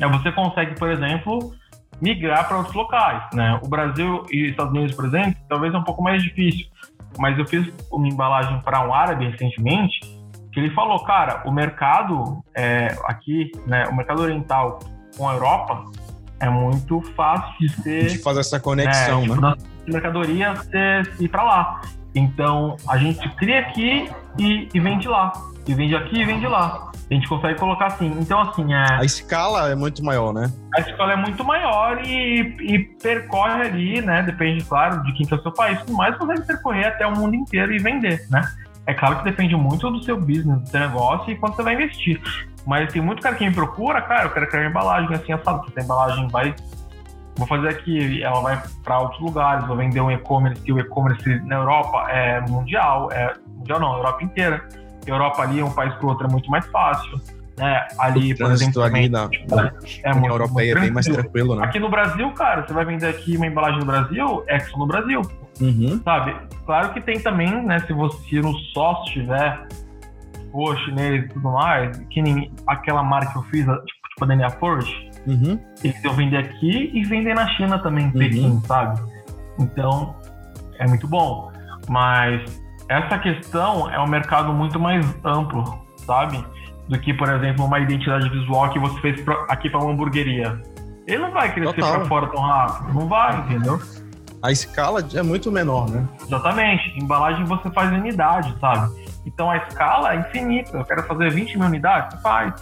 Speaker 2: Aí você consegue, por exemplo, migrar para outros locais, né? O Brasil e Estados Unidos, por exemplo, talvez é um pouco mais difícil. Mas eu fiz uma embalagem para um árabe recentemente, que ele falou, cara, o mercado é, aqui, né? O mercado oriental com a Europa é muito fácil de [LAUGHS] ser...
Speaker 1: De fazer essa conexão, né? Tipo, né?
Speaker 2: mercadoria ser, ir para lá. Então, a gente cria aqui e, e vende lá. E vende aqui e vende lá. A gente consegue colocar assim. Então, assim, é...
Speaker 1: A escala é muito maior, né?
Speaker 2: A escala é muito maior e, e percorre ali, né? Depende, claro, de quem que é o seu país, mas consegue percorrer até o mundo inteiro e vender, né? É claro que depende muito do seu business, do seu negócio e quanto você vai investir. Mas tem muito cara que me procura, cara, eu quero criar embalagem assim, assado, porque essa embalagem vai vou fazer aqui, ela vai para outros lugares, vou vender um e-commerce, e o e-commerce na Europa é mundial, é mundial não, Europa inteira. Europa ali, um país para outro é muito mais fácil. Né? Ali, por exemplo,
Speaker 1: ali na, tipo, é muito, muito é bem mais tranquilo, né?
Speaker 2: Aqui no Brasil, cara, você vai vender aqui uma embalagem no Brasil, Exxon no Brasil. Uhum. Sabe? Claro que tem também, né? Se você no sócio tiver for chinês e tudo mais, que nem aquela marca que eu fiz, tipo, tipo a DNA Forge, uhum. eles iam vender aqui e vender na China também, em uhum. Pequim, sabe? Então, é muito bom. Mas essa questão é um mercado muito mais amplo, sabe? Do que, por exemplo, uma identidade visual que você fez pra, aqui para uma hamburgueria. Ele não vai crescer para fora tão rápido, não vai, entendeu?
Speaker 1: A escala é muito menor, né?
Speaker 2: Exatamente. Embalagem você faz em unidade, sabe? Então a escala é infinita. Eu quero fazer 20 mil unidades, você faz.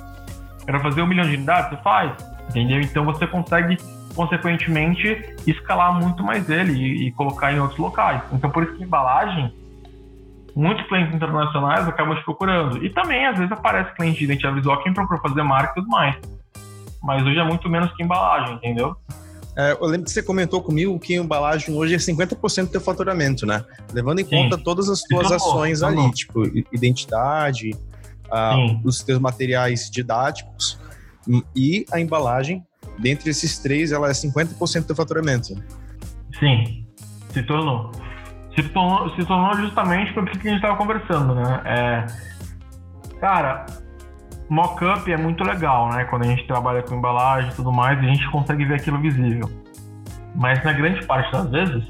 Speaker 2: Quero fazer um milhão de unidades, você faz. Entendeu? Então você consegue, consequentemente, escalar muito mais ele e, e colocar em outros locais. Então por isso que embalagem muitos clientes internacionais acabam te procurando. E também, às vezes, aparece cliente de identidade visual que procura fazer marca e tudo mais. Mas hoje é muito menos que embalagem, entendeu?
Speaker 1: É, eu lembro que você comentou comigo que embalagem hoje é 50% do teu faturamento, né? Levando em Sim. conta todas as tuas ações ali, tipo identidade, os teus materiais didáticos e a embalagem. Dentre esses três, ela é 50% do faturamento.
Speaker 2: Sim, se tornou. Se tornou, se tornou justamente porque a gente estava conversando, né? É, cara, Mockup é muito legal, né? Quando a gente trabalha com embalagem e tudo mais, a gente consegue ver aquilo visível. Mas na grande parte das vezes,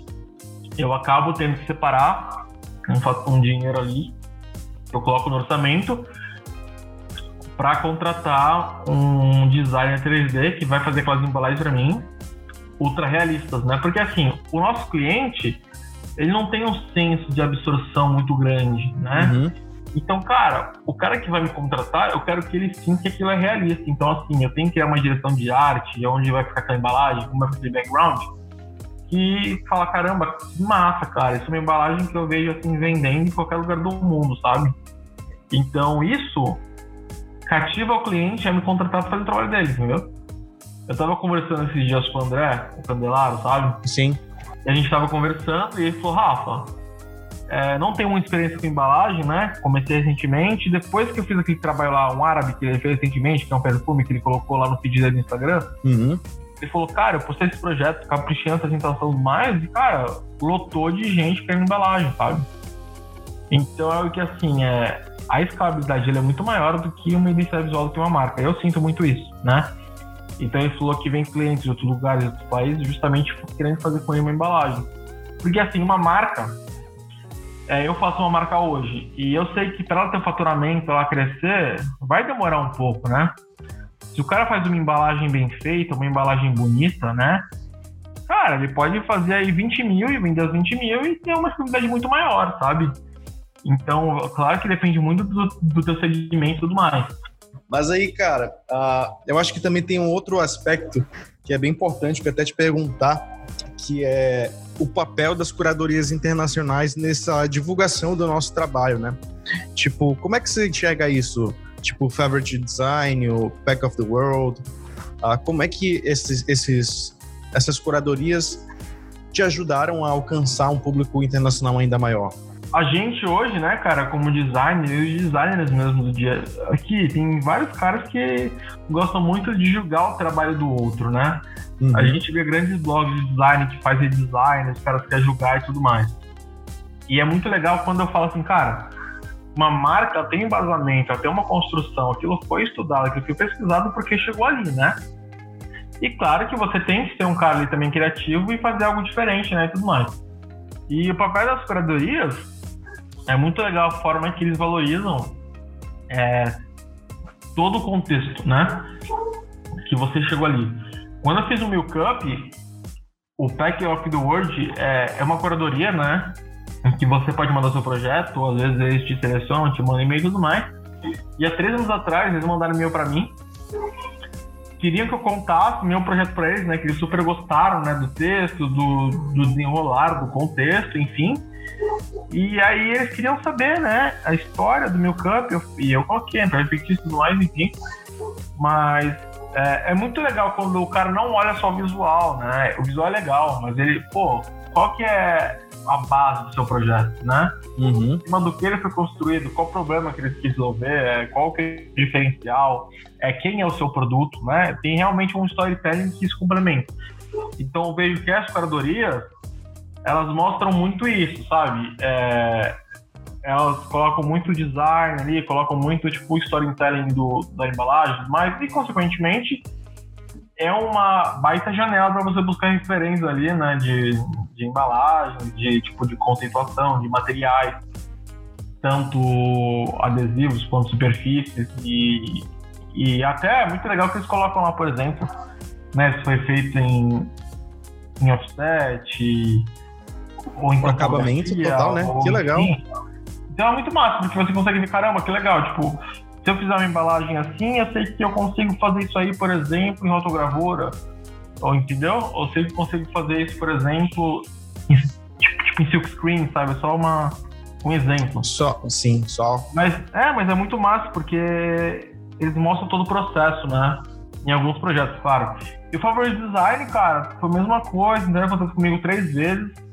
Speaker 2: eu acabo tendo que separar um, um dinheiro ali, que eu coloco no orçamento, para contratar um designer 3D que vai fazer aquelas embalagens para mim, ultra realistas, né? Porque assim, o nosso cliente, ele não tem um senso de absorção muito grande, né? Uhum então, cara, o cara que vai me contratar, eu quero que ele sinta que aquilo é realista. Então, assim, eu tenho que criar uma direção de arte, onde vai ficar aquela embalagem, como vai fazer background, que fala, caramba, que massa, cara. Isso é uma embalagem que eu vejo, assim, vendendo em qualquer lugar do mundo, sabe? Então, isso cativa o cliente a me contratar para fazer o trabalho dele, entendeu? Eu tava conversando esses dias com o André, o Candelaro, sabe?
Speaker 1: Sim.
Speaker 2: E a gente tava conversando e ele falou, Rafa, é, não tenho uma experiência com embalagem, né? Comecei recentemente. Depois que eu fiz aquele trabalho lá, um árabe que ele fez recentemente, que é um perfume que ele colocou lá no feed dele no Instagram. Uhum. Ele falou, cara, eu postei esse projeto, caprichando, apresentação mais, e, cara, lotou de gente querendo embalagem, sabe? Então é o que, assim, é, a escalabilidade é muito maior do que uma identidade visual de uma marca. Eu sinto muito isso, né? Então ele falou que vem clientes de outros lugares, de outros países, justamente querendo fazer com ele uma embalagem. Porque, assim, uma marca, é, eu faço uma marca hoje e eu sei que para ela ter faturamento, ela crescer, vai demorar um pouco, né? Se o cara faz uma embalagem bem feita, uma embalagem bonita, né? Cara, ele pode fazer aí 20 mil e vender os 20 mil e ter uma estabilidade muito maior, sabe? Então, claro que depende muito do, do teu segmento e tudo mais.
Speaker 1: Mas aí, cara, uh, eu acho que também tem um outro aspecto que é bem importante para até te perguntar, que é o papel das curadorias internacionais nessa divulgação do nosso trabalho, né? Tipo, como é que você enxerga isso? Tipo, Favorite Design, o Pack of the World, uh, como é que esses, esses, essas curadorias te ajudaram a alcançar um público internacional ainda maior?
Speaker 2: A gente hoje, né, cara, como designer, e os designers mesmo do dia aqui, tem vários caras que gostam muito de julgar o trabalho do outro, né? Uhum. A gente vê grandes blogs de design que fazem design, os caras querem julgar e tudo mais. E é muito legal quando eu falo assim, cara, uma marca tem embasamento, tem uma construção, aquilo foi estudado, aquilo foi pesquisado porque chegou ali, né? E claro que você tem que ser um cara ali também criativo e fazer algo diferente, né? E tudo mais. E o papel das curadorias é muito legal a forma que eles valorizam é, todo o contexto, né? Que você chegou ali. Quando eu fiz o Milk Up, o Pack of the World é, é uma curadoria, né? Em que você pode mandar seu projeto, ou às vezes eles te selecionam, te mandam e-mail e tudo mais. E há três anos atrás, eles mandaram e-mail para mim. Queriam que eu contasse meu projeto para eles, né? Que eles super gostaram, né? Do texto, do, do desenrolar, do contexto, enfim. E aí eles queriam saber, né? A história do meu camp. E eu coloquei, então, fictício e tudo mais, enfim. Mas é, é, muito legal quando o cara não olha só o visual, né? O visual é legal, mas ele, pô, qual que é a base do seu projeto, né? Uhum. Em cima do que ele foi construído, qual o problema que ele quis resolver, é, qual que é o diferencial, é, quem é o seu produto, né? Tem realmente um storytelling que se complementa. Então eu vejo que as curadorias, elas mostram muito isso, sabe? É, elas colocam muito design ali, colocam muito tipo storytelling do, da embalagem, mas e consequentemente é uma baita janela para você buscar referências ali, né, de, de embalagem, de tipo de conceituação, de materiais, tanto adesivos quanto superfícies e, e até é muito legal que eles colocam lá, por exemplo, né, se foi feito em, em offset
Speaker 1: ou em acabamento total, né? Que legal.
Speaker 2: Então é muito massa, porque você consegue ver, caramba, que legal, tipo, se eu fizer uma embalagem assim, eu sei que eu consigo fazer isso aí, por exemplo, em rotogravura, ou entendeu? Ou sei que consigo fazer isso, por exemplo, em, tipo, tipo em silkscreen, sabe? Só uma, um exemplo.
Speaker 1: Só, sim, só.
Speaker 2: Mas é, mas é muito massa, porque eles mostram todo o processo, né? Em alguns projetos, claro. E o favor de design, cara, foi a mesma coisa, entendeu? Aconteceu comigo três vezes.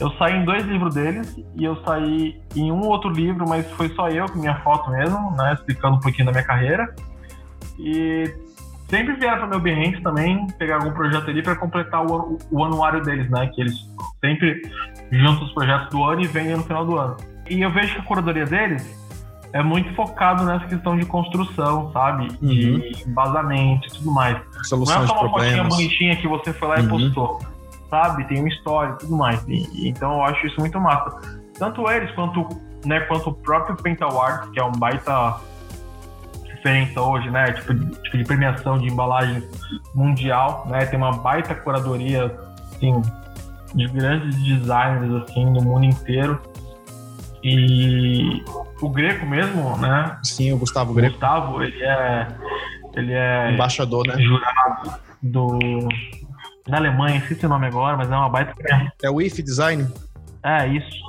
Speaker 2: Eu saí em dois livros deles e eu saí em um outro livro, mas foi só eu com minha foto mesmo, né? Explicando um pouquinho da minha carreira. E sempre vieram para meu Behance também pegar algum projeto ali para completar o, o, anuário deles, né? Que eles sempre juntam os projetos do ano e vendem no final do ano. E eu vejo que a curadoria deles é muito focado nessa questão de construção, sabe? Uhum. De embasamento e tudo mais.
Speaker 1: Solução
Speaker 2: Não é
Speaker 1: só
Speaker 2: uma
Speaker 1: fotinha
Speaker 2: bonitinha que você foi lá uhum. e postou sabe? Tem uma história e tudo mais. E, então eu acho isso muito massa. Tanto eles quanto, né, quanto o próprio Pentaward, que é um baita referência hoje, né? Tipo, tipo de premiação de embalagem mundial, né? Tem uma baita curadoria, assim, de grandes designers, assim, no mundo inteiro. E o Greco mesmo, né?
Speaker 1: Sim, o Gustavo Greco.
Speaker 2: Gustavo, ele é... Ele é...
Speaker 1: Embaixador, né?
Speaker 2: Jurado do na Alemanha, esqueci o nome agora, mas é uma baita.
Speaker 1: É o IF Design?
Speaker 2: É, isso.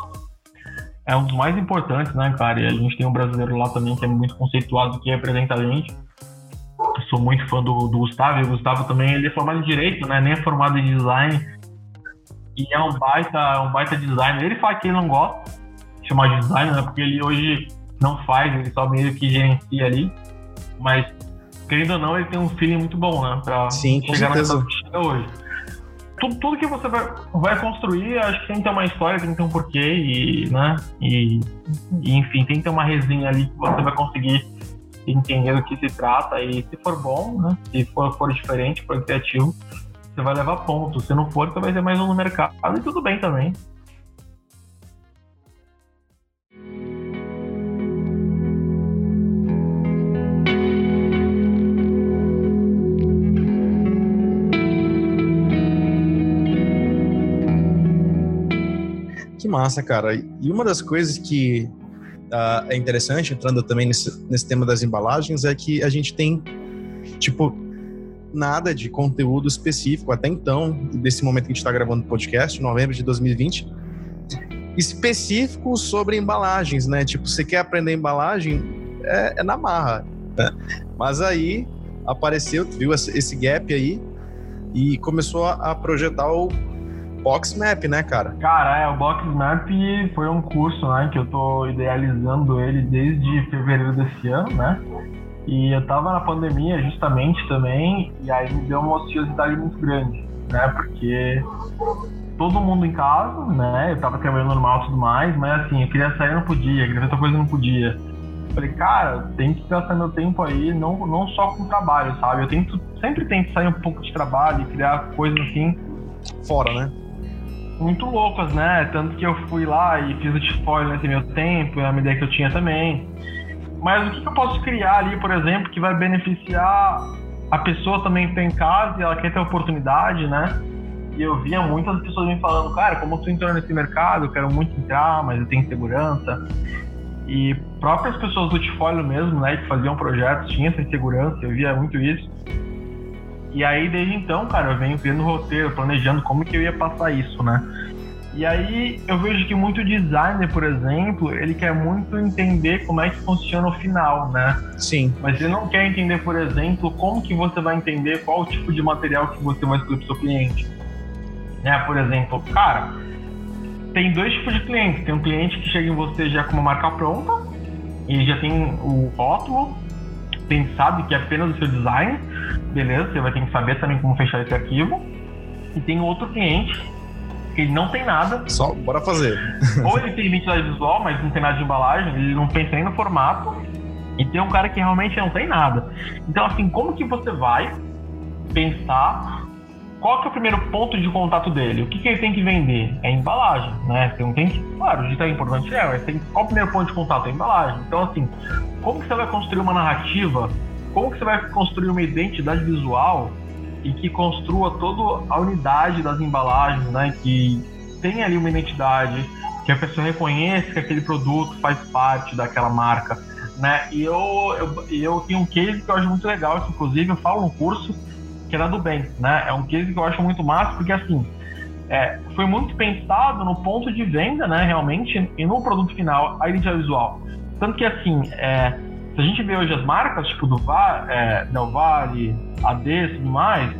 Speaker 2: É um dos mais importantes, né, cara? E a gente tem um brasileiro lá também que é muito conceituado, que representa a gente. Eu sou muito fã do, do Gustavo, e o Gustavo também ele é formado em Direito, né? Nem é formado em Design. E é um baita, um baita designer. Ele fala que ele não gosta de chamar de design, né? Porque ele hoje não faz, ele só meio que gerencia ali. Mas, querendo ou não, ele tem um feeling muito bom, né? Pra
Speaker 1: Sim, chegar
Speaker 2: nessa chega hoje tudo, tudo que você vai, vai construir, acho que tem que ter uma história, tem que ter um porquê, e, né? E, e, enfim, tem que ter uma resenha ali que você vai conseguir entender do que se trata. E se for bom, né? Se for, for diferente, for criativo, você vai levar ponto. Se não for, você vai ter mais um no mercado e tudo bem também.
Speaker 1: Massa, cara. E uma das coisas que uh, é interessante, entrando também nesse, nesse tema das embalagens, é que a gente tem, tipo, nada de conteúdo específico até então, desse momento que a gente está gravando o podcast, novembro de 2020, específico sobre embalagens, né? Tipo, você quer aprender embalagem, é, é na marra. Né? Mas aí apareceu, viu esse gap aí e começou a projetar o Boxmap, né, cara?
Speaker 2: Cara, é, o Boxmap foi um curso, né, que eu tô idealizando ele desde fevereiro desse ano, né? E eu tava na pandemia justamente também, e aí me deu uma ociosidade muito grande, né? Porque todo mundo em casa, né? Eu tava trabalhando normal e tudo mais, mas assim, eu queria sair não podia, queria ver outra coisa não podia. Falei, cara, tem que gastar meu tempo aí, não, não só com trabalho, sabe? Eu tento, sempre tento sair um pouco de trabalho e criar coisas assim.
Speaker 1: Fora, né?
Speaker 2: Muito loucas, né? Tanto que eu fui lá e fiz o T-Foil nesse meu tempo, é uma ideia que eu tinha também. Mas o que, eu posso criar ali, por exemplo, que vai beneficiar a pessoa também que tá em casa e ela quer ter oportunidade, né? E eu via muitas pessoas me falando, cara, como tu entrou nesse mercado, eu quero muito entrar, mas eu tenho segurança. E próprias pessoas do T-Foil mesmo, né, que faziam projetos, tinham essa insegurança, eu via muito isso. E aí, desde então, cara, eu venho vendo roteiro, planejando como que eu ia passar isso, né? E aí eu vejo que muito designer, por exemplo, ele quer muito entender como é que funciona o final, né?
Speaker 1: Sim.
Speaker 2: Mas ele não quer entender, por exemplo, como que você vai entender qual o tipo de material que você vai escolher para o seu cliente. Né? Por exemplo, cara, tem dois tipos de clientes. Tem um cliente que chega em você já com uma marca pronta e já tem o rótulo, sabe que é apenas o seu design beleza, você vai ter que saber também como fechar esse arquivo. E tem outro cliente, que ele não tem nada.
Speaker 1: Só, bora fazer. [LAUGHS]
Speaker 2: Ou ele tem identidade visual, mas não tem nada de embalagem, ele não pensa nem no formato. E tem um cara que realmente não tem nada. Então, assim, como que você vai pensar qual que é o primeiro ponto de contato dele? O que, que ele tem que vender? É embalagem, né? Você não tem que. Claro, o digital é importante, é, mas tem, qual o primeiro ponto de contato? É embalagem. Então, assim, como que você vai construir uma narrativa? Como que você vai construir uma identidade visual e que construa toda a unidade das embalagens, né? Que tenha ali uma identidade, que a pessoa reconheça que aquele produto faz parte daquela marca, né? E eu, eu, eu tenho um case que eu acho muito legal, que inclusive eu falo no curso, que é da Bem, né? É um case que eu acho muito massa, porque assim, é, foi muito pensado no ponto de venda, né, realmente, e no produto final, a identidade visual. Tanto que, assim, é, se a gente vê hoje as marcas, tipo do Va é, Del Valle, AD e tudo mais,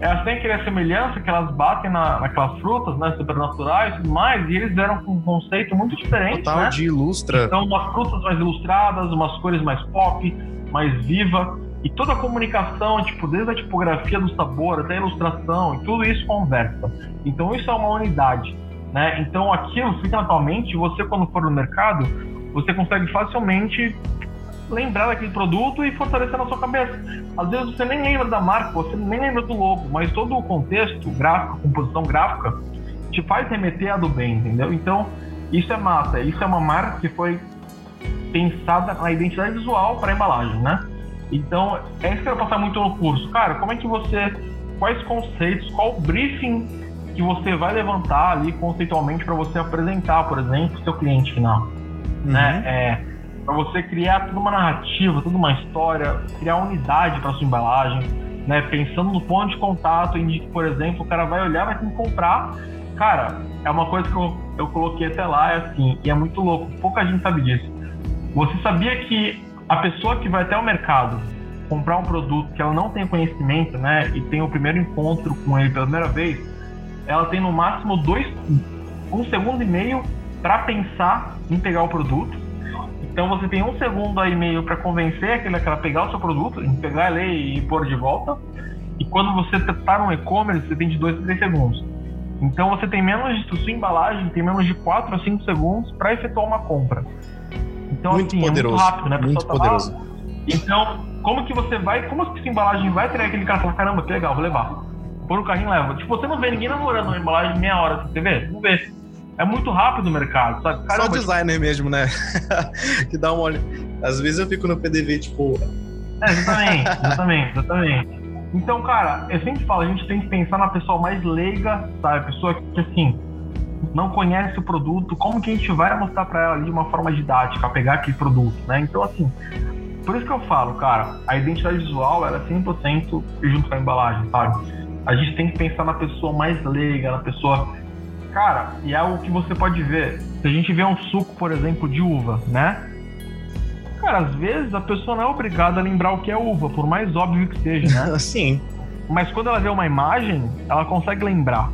Speaker 2: elas têm aquela semelhança que elas batem na, naquelas frutas, né, supernaturais e tudo mais, e eles eram com um conceito muito diferente,
Speaker 1: Total
Speaker 2: né?
Speaker 1: de ilustra.
Speaker 2: Então, umas frutas mais ilustradas, umas cores mais pop, mais viva, e toda a comunicação, tipo, desde a tipografia do sabor até a ilustração, e tudo isso conversa. Então, isso é uma unidade, né? Então, aquilo fica na tua mente, você quando for no mercado, você consegue facilmente lembrar daquele produto e fortalecer na sua cabeça. Às vezes você nem lembra da marca, você nem lembra do logo, mas todo o contexto gráfico, composição gráfica, te faz remeter a do bem, entendeu? Então, isso é massa. Isso é uma marca que foi pensada na identidade visual para a embalagem, né? Então, é isso que eu quero passar muito no curso. Cara, como é que você. Quais conceitos, qual briefing que você vai levantar ali conceitualmente para você apresentar, por exemplo, seu cliente final?
Speaker 1: Uhum.
Speaker 2: Né? É, para você criar toda uma narrativa, toda uma história, criar unidade para sua embalagem, né? Pensando no ponto de contato em que, por exemplo, o cara vai olhar, vai ter que comprar. Cara, é uma coisa que eu, eu coloquei até lá, é assim, e é muito louco, pouca gente sabe disso. Você sabia que a pessoa que vai até o mercado comprar um produto que ela não tem conhecimento, né, e tem o primeiro encontro com ele pela primeira vez, ela tem no máximo dois, um segundo e meio para pensar em pegar o produto. Então você tem um segundo e meio para convencer aquele a pegar o seu produto, pegar ele e pôr de volta. E quando você está no e-commerce, você tem de 2 a 3 segundos. Então você tem menos de sua embalagem, tem menos de 4 a 5 segundos para efetuar uma compra. Então,
Speaker 1: muito
Speaker 2: assim,
Speaker 1: poderoso.
Speaker 2: é muito rápido, né?
Speaker 1: Muito
Speaker 2: tá
Speaker 1: poderoso.
Speaker 2: Então, como que você vai, como que essa embalagem vai ter aquele cara e falar, caramba, que legal, vou levar. Põe no carrinho e leva. Tipo, você não vê ninguém namorando uma embalagem meia hora, você vê? Não vê. É muito rápido o mercado, sabe?
Speaker 1: Só o designer mesmo, né? [LAUGHS] que dá uma olhada. Às vezes eu fico no PDV, tipo.
Speaker 2: É, exatamente, [LAUGHS] exatamente, exatamente. Então, cara, eu sempre falo, a gente tem que pensar na pessoa mais leiga, sabe? A pessoa que, assim, não conhece o produto, como que a gente vai mostrar para ela ali de uma forma didática, pegar aquele produto, né? Então, assim, por isso que eu falo, cara, a identidade visual ela é 100% junto com a embalagem, sabe? A gente tem que pensar na pessoa mais leiga, na pessoa. Cara, e é algo que você pode ver. Se a gente vê um suco, por exemplo, de uva, né? Cara, às vezes a pessoa não é obrigada a lembrar o que é uva, por mais óbvio que seja, né? [LAUGHS]
Speaker 1: Sim.
Speaker 2: Mas quando ela vê uma imagem, ela consegue lembrar,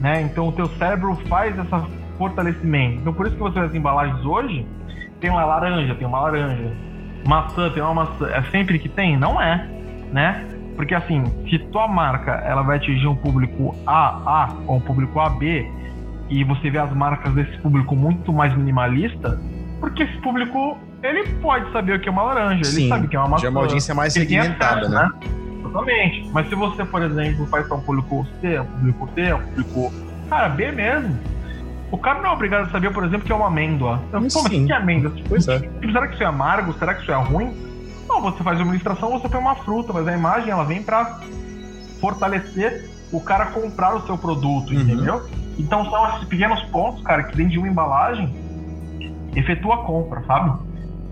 Speaker 2: né? Então o teu cérebro faz esse fortalecimento. Então por isso que você vê as embalagens hoje, tem uma laranja, tem uma laranja. Maçã, tem uma maçã. É sempre que tem? Não é, né? Porque assim, se tua marca ela vai atingir um público AA ou um público AB, e você vê as marcas desse público muito mais minimalista, porque esse público ele pode saber o que é uma laranja,
Speaker 1: Sim,
Speaker 2: ele sabe o que é uma maçã.
Speaker 1: Já é uma audiência mais segmentada,
Speaker 2: acesso,
Speaker 1: né?
Speaker 2: Totalmente. Mas se você, por exemplo, faz um público C, um público D, um público. Cara, B mesmo. O cara não é obrigado a saber, por exemplo, que é uma amêndoa. Pô, mas o que é amêndoa?
Speaker 1: Pois é.
Speaker 2: Tipo, será que isso é amargo? Será que isso é ruim? Não, você faz uma ilustração, você põe uma fruta, mas a imagem ela vem para fortalecer o cara comprar o seu produto,
Speaker 1: Uhum.
Speaker 2: entendeu? Então são esses pequenos pontos, cara, que dentro de uma embalagem efetua a compra, sabe?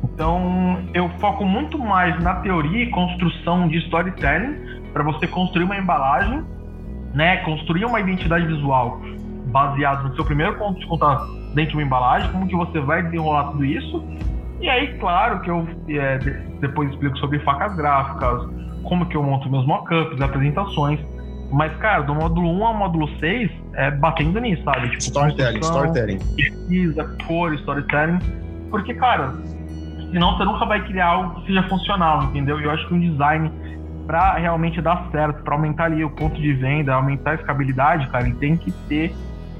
Speaker 2: Então eu foco muito mais na teoria e construção de storytelling para você construir uma embalagem, né? Construir uma identidade visual baseado no seu primeiro ponto de contato dentro de uma embalagem, como que você vai desenrolar tudo isso. E aí, claro que eu é, de- depois explico sobre facas gráficas, como que eu monto meus mockups, apresentações. Mas, cara, do módulo 1 ao módulo 6, é batendo nisso, sabe? Tipo,
Speaker 1: Storytelling, storytelling.
Speaker 2: pesquisa, cor, storytelling. Porque, cara, senão você nunca vai criar algo que seja funcional, entendeu? E eu acho que um design, pra realmente dar certo, pra aumentar ali o ponto de venda, aumentar a escabilidade, cara, ele tem que ter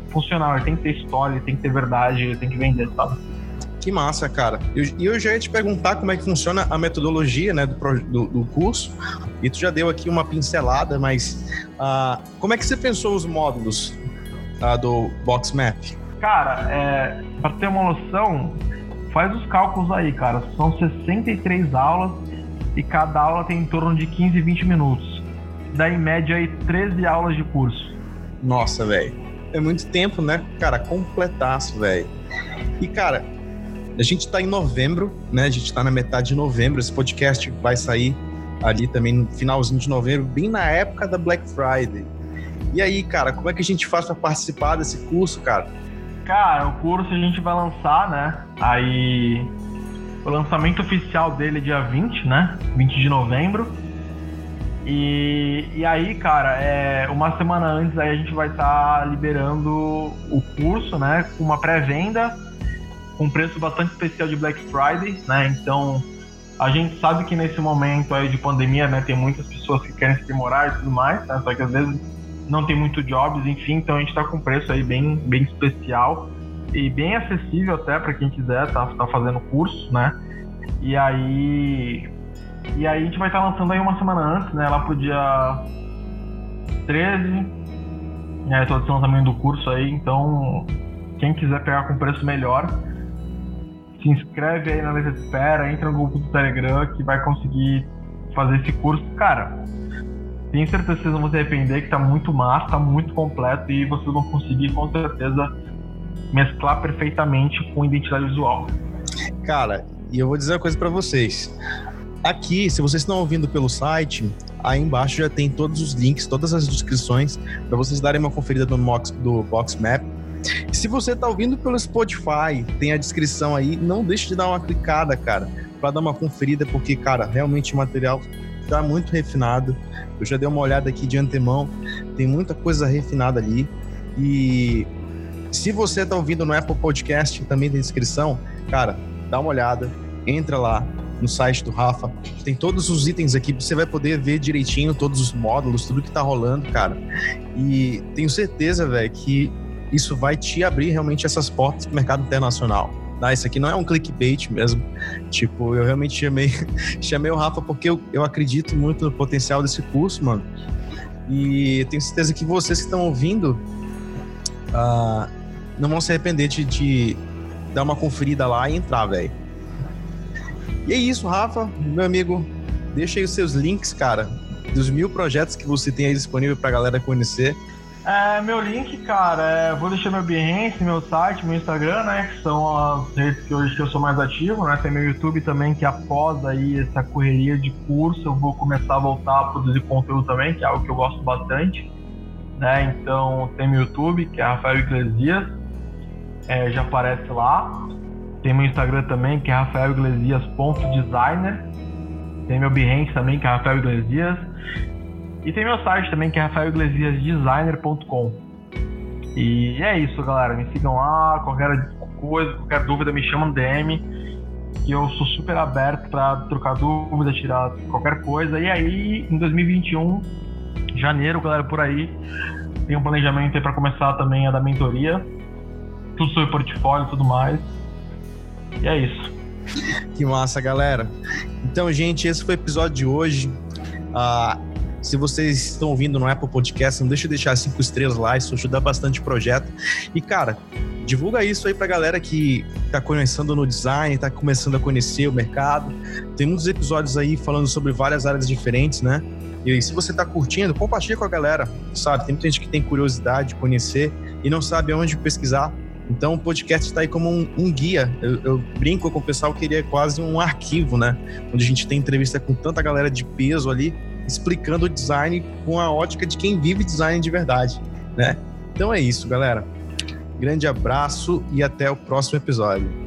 Speaker 2: funcional, ele tem que ter história, ele tem que ter verdade, ele tem que vender, sabe?
Speaker 1: Que massa, cara. E eu, eu, já ia te perguntar como é que funciona a metodologia né, do, do, do curso. E tu já deu aqui uma pincelada, mas uh, como é que você pensou os módulos uh, do BoxMap?
Speaker 2: Cara, é, para ter uma noção, faz os cálculos aí, cara. São 63 aulas e cada aula tem em torno de 15, 20 minutos. Dá em média aí 13 aulas de curso.
Speaker 1: Nossa, velho. É muito tempo, né? Cara, completaço, velho. E, cara, a gente está em novembro, né? A gente está na metade de novembro. Esse podcast vai sair ali também no finalzinho de novembro, bem na época da Black Friday. E aí, cara, como é que a gente faz para participar desse curso, cara?
Speaker 2: Cara, o curso a gente vai lançar, né? Aí o lançamento oficial dele é dia 20, né? 20 de novembro. E, e aí, cara, é, uma semana antes aí a gente vai estar tá liberando o curso, né? Com uma pré-venda com preço bastante especial de Black Friday, né? Então, a gente sabe que nesse momento aí de pandemia, né, tem muitas pessoas que querem se aprimorar e tudo mais, né? Só que às vezes não tem muito jobs, enfim, então a gente está com preço aí bem, bem especial e bem acessível até para quem quiser tá, tá fazendo curso, né? E aí e aí a gente vai estar tá lançando aí uma semana antes, né? Lá pro dia 13, né? Todo esse lançamento do curso aí, então quem quiser pegar com preço melhor, se inscreve aí na lista de espera, entra no grupo do Telegram que vai conseguir fazer esse curso. Cara, tenho certeza que vocês vão se arrepender, que tá muito massa, tá muito completo e vocês vão conseguir com certeza mesclar perfeitamente com identidade visual.
Speaker 1: Cara, e eu vou dizer uma coisa para vocês. Aqui, se vocês estão ouvindo pelo site, aí embaixo já tem todos os links, todas as descrições para vocês darem uma conferida no Box, do Box Map se você tá ouvindo pelo Spotify, tem a descrição aí, não deixe de dar uma clicada, cara, para dar uma conferida, porque, cara, realmente o material tá muito refinado. Eu já dei uma olhada aqui de antemão, tem muita coisa refinada ali. E se você tá ouvindo no Apple Podcast, também tem descrição, cara, dá uma olhada, entra lá no site do Rafa, tem todos os itens aqui, você vai poder ver direitinho todos os módulos, tudo que tá rolando, cara. E tenho certeza, velho, que isso vai te abrir realmente essas portas para o mercado internacional. Ah, isso aqui não é um clickbait mesmo. Tipo, eu realmente chamei, [LAUGHS] chamei o Rafa porque eu, eu acredito muito no potencial desse curso, mano. E tenho certeza que vocês que estão ouvindo uh, não vão se arrepender de, de dar uma conferida lá e entrar, velho. E é isso, Rafa, meu amigo. Deixa aí os seus links, cara, dos mil projetos que você tem aí disponível pra galera conhecer.
Speaker 2: É, meu link, cara, é, vou deixar meu Behance, meu site, meu Instagram, né? Que são as redes que hoje que eu sou mais ativo, né? Tem meu YouTube também, que após aí essa correria de curso, eu vou começar a voltar a produzir conteúdo também, que é algo que eu gosto bastante. Né? Então tem meu YouTube, que é Rafael Iglesias, é, já aparece lá. Tem meu Instagram também, que é rafaeliglesias.designer. Tem meu Behance também, que é Rafael Iglesias. E tem meu site também, que é rafaeliglesiasdesigner.com. E é isso, galera. Me sigam lá. Qualquer coisa, qualquer dúvida, me chama no DM. Que eu sou super aberto para trocar dúvida, tirar qualquer coisa. E aí, em 2021, janeiro, galera, por aí, tem um planejamento aí para começar também a da mentoria. Tudo sobre portfólio e tudo mais. E é isso.
Speaker 1: Que massa, galera. Então, gente, esse foi o episódio de hoje. Uh, se vocês estão ouvindo no Apple Podcast, não deixe de deixar cinco estrelas lá, isso ajuda bastante o projeto. E, cara, divulga isso aí pra galera que tá conhecendo no design, tá começando a conhecer o mercado. Tem muitos episódios aí falando sobre várias áreas diferentes, né? E se você tá curtindo, compartilha com a galera, sabe? Tem muita gente que tem curiosidade de conhecer e não sabe aonde pesquisar. Então o podcast está aí como um, um guia. Eu, eu, brinco com o pessoal que ele é quase um arquivo, né? Onde a gente tem entrevista com tanta galera de peso ali explicando o design com a ótica de quem vive design de verdade, né? Então é isso, galera. Grande abraço e até o próximo episódio.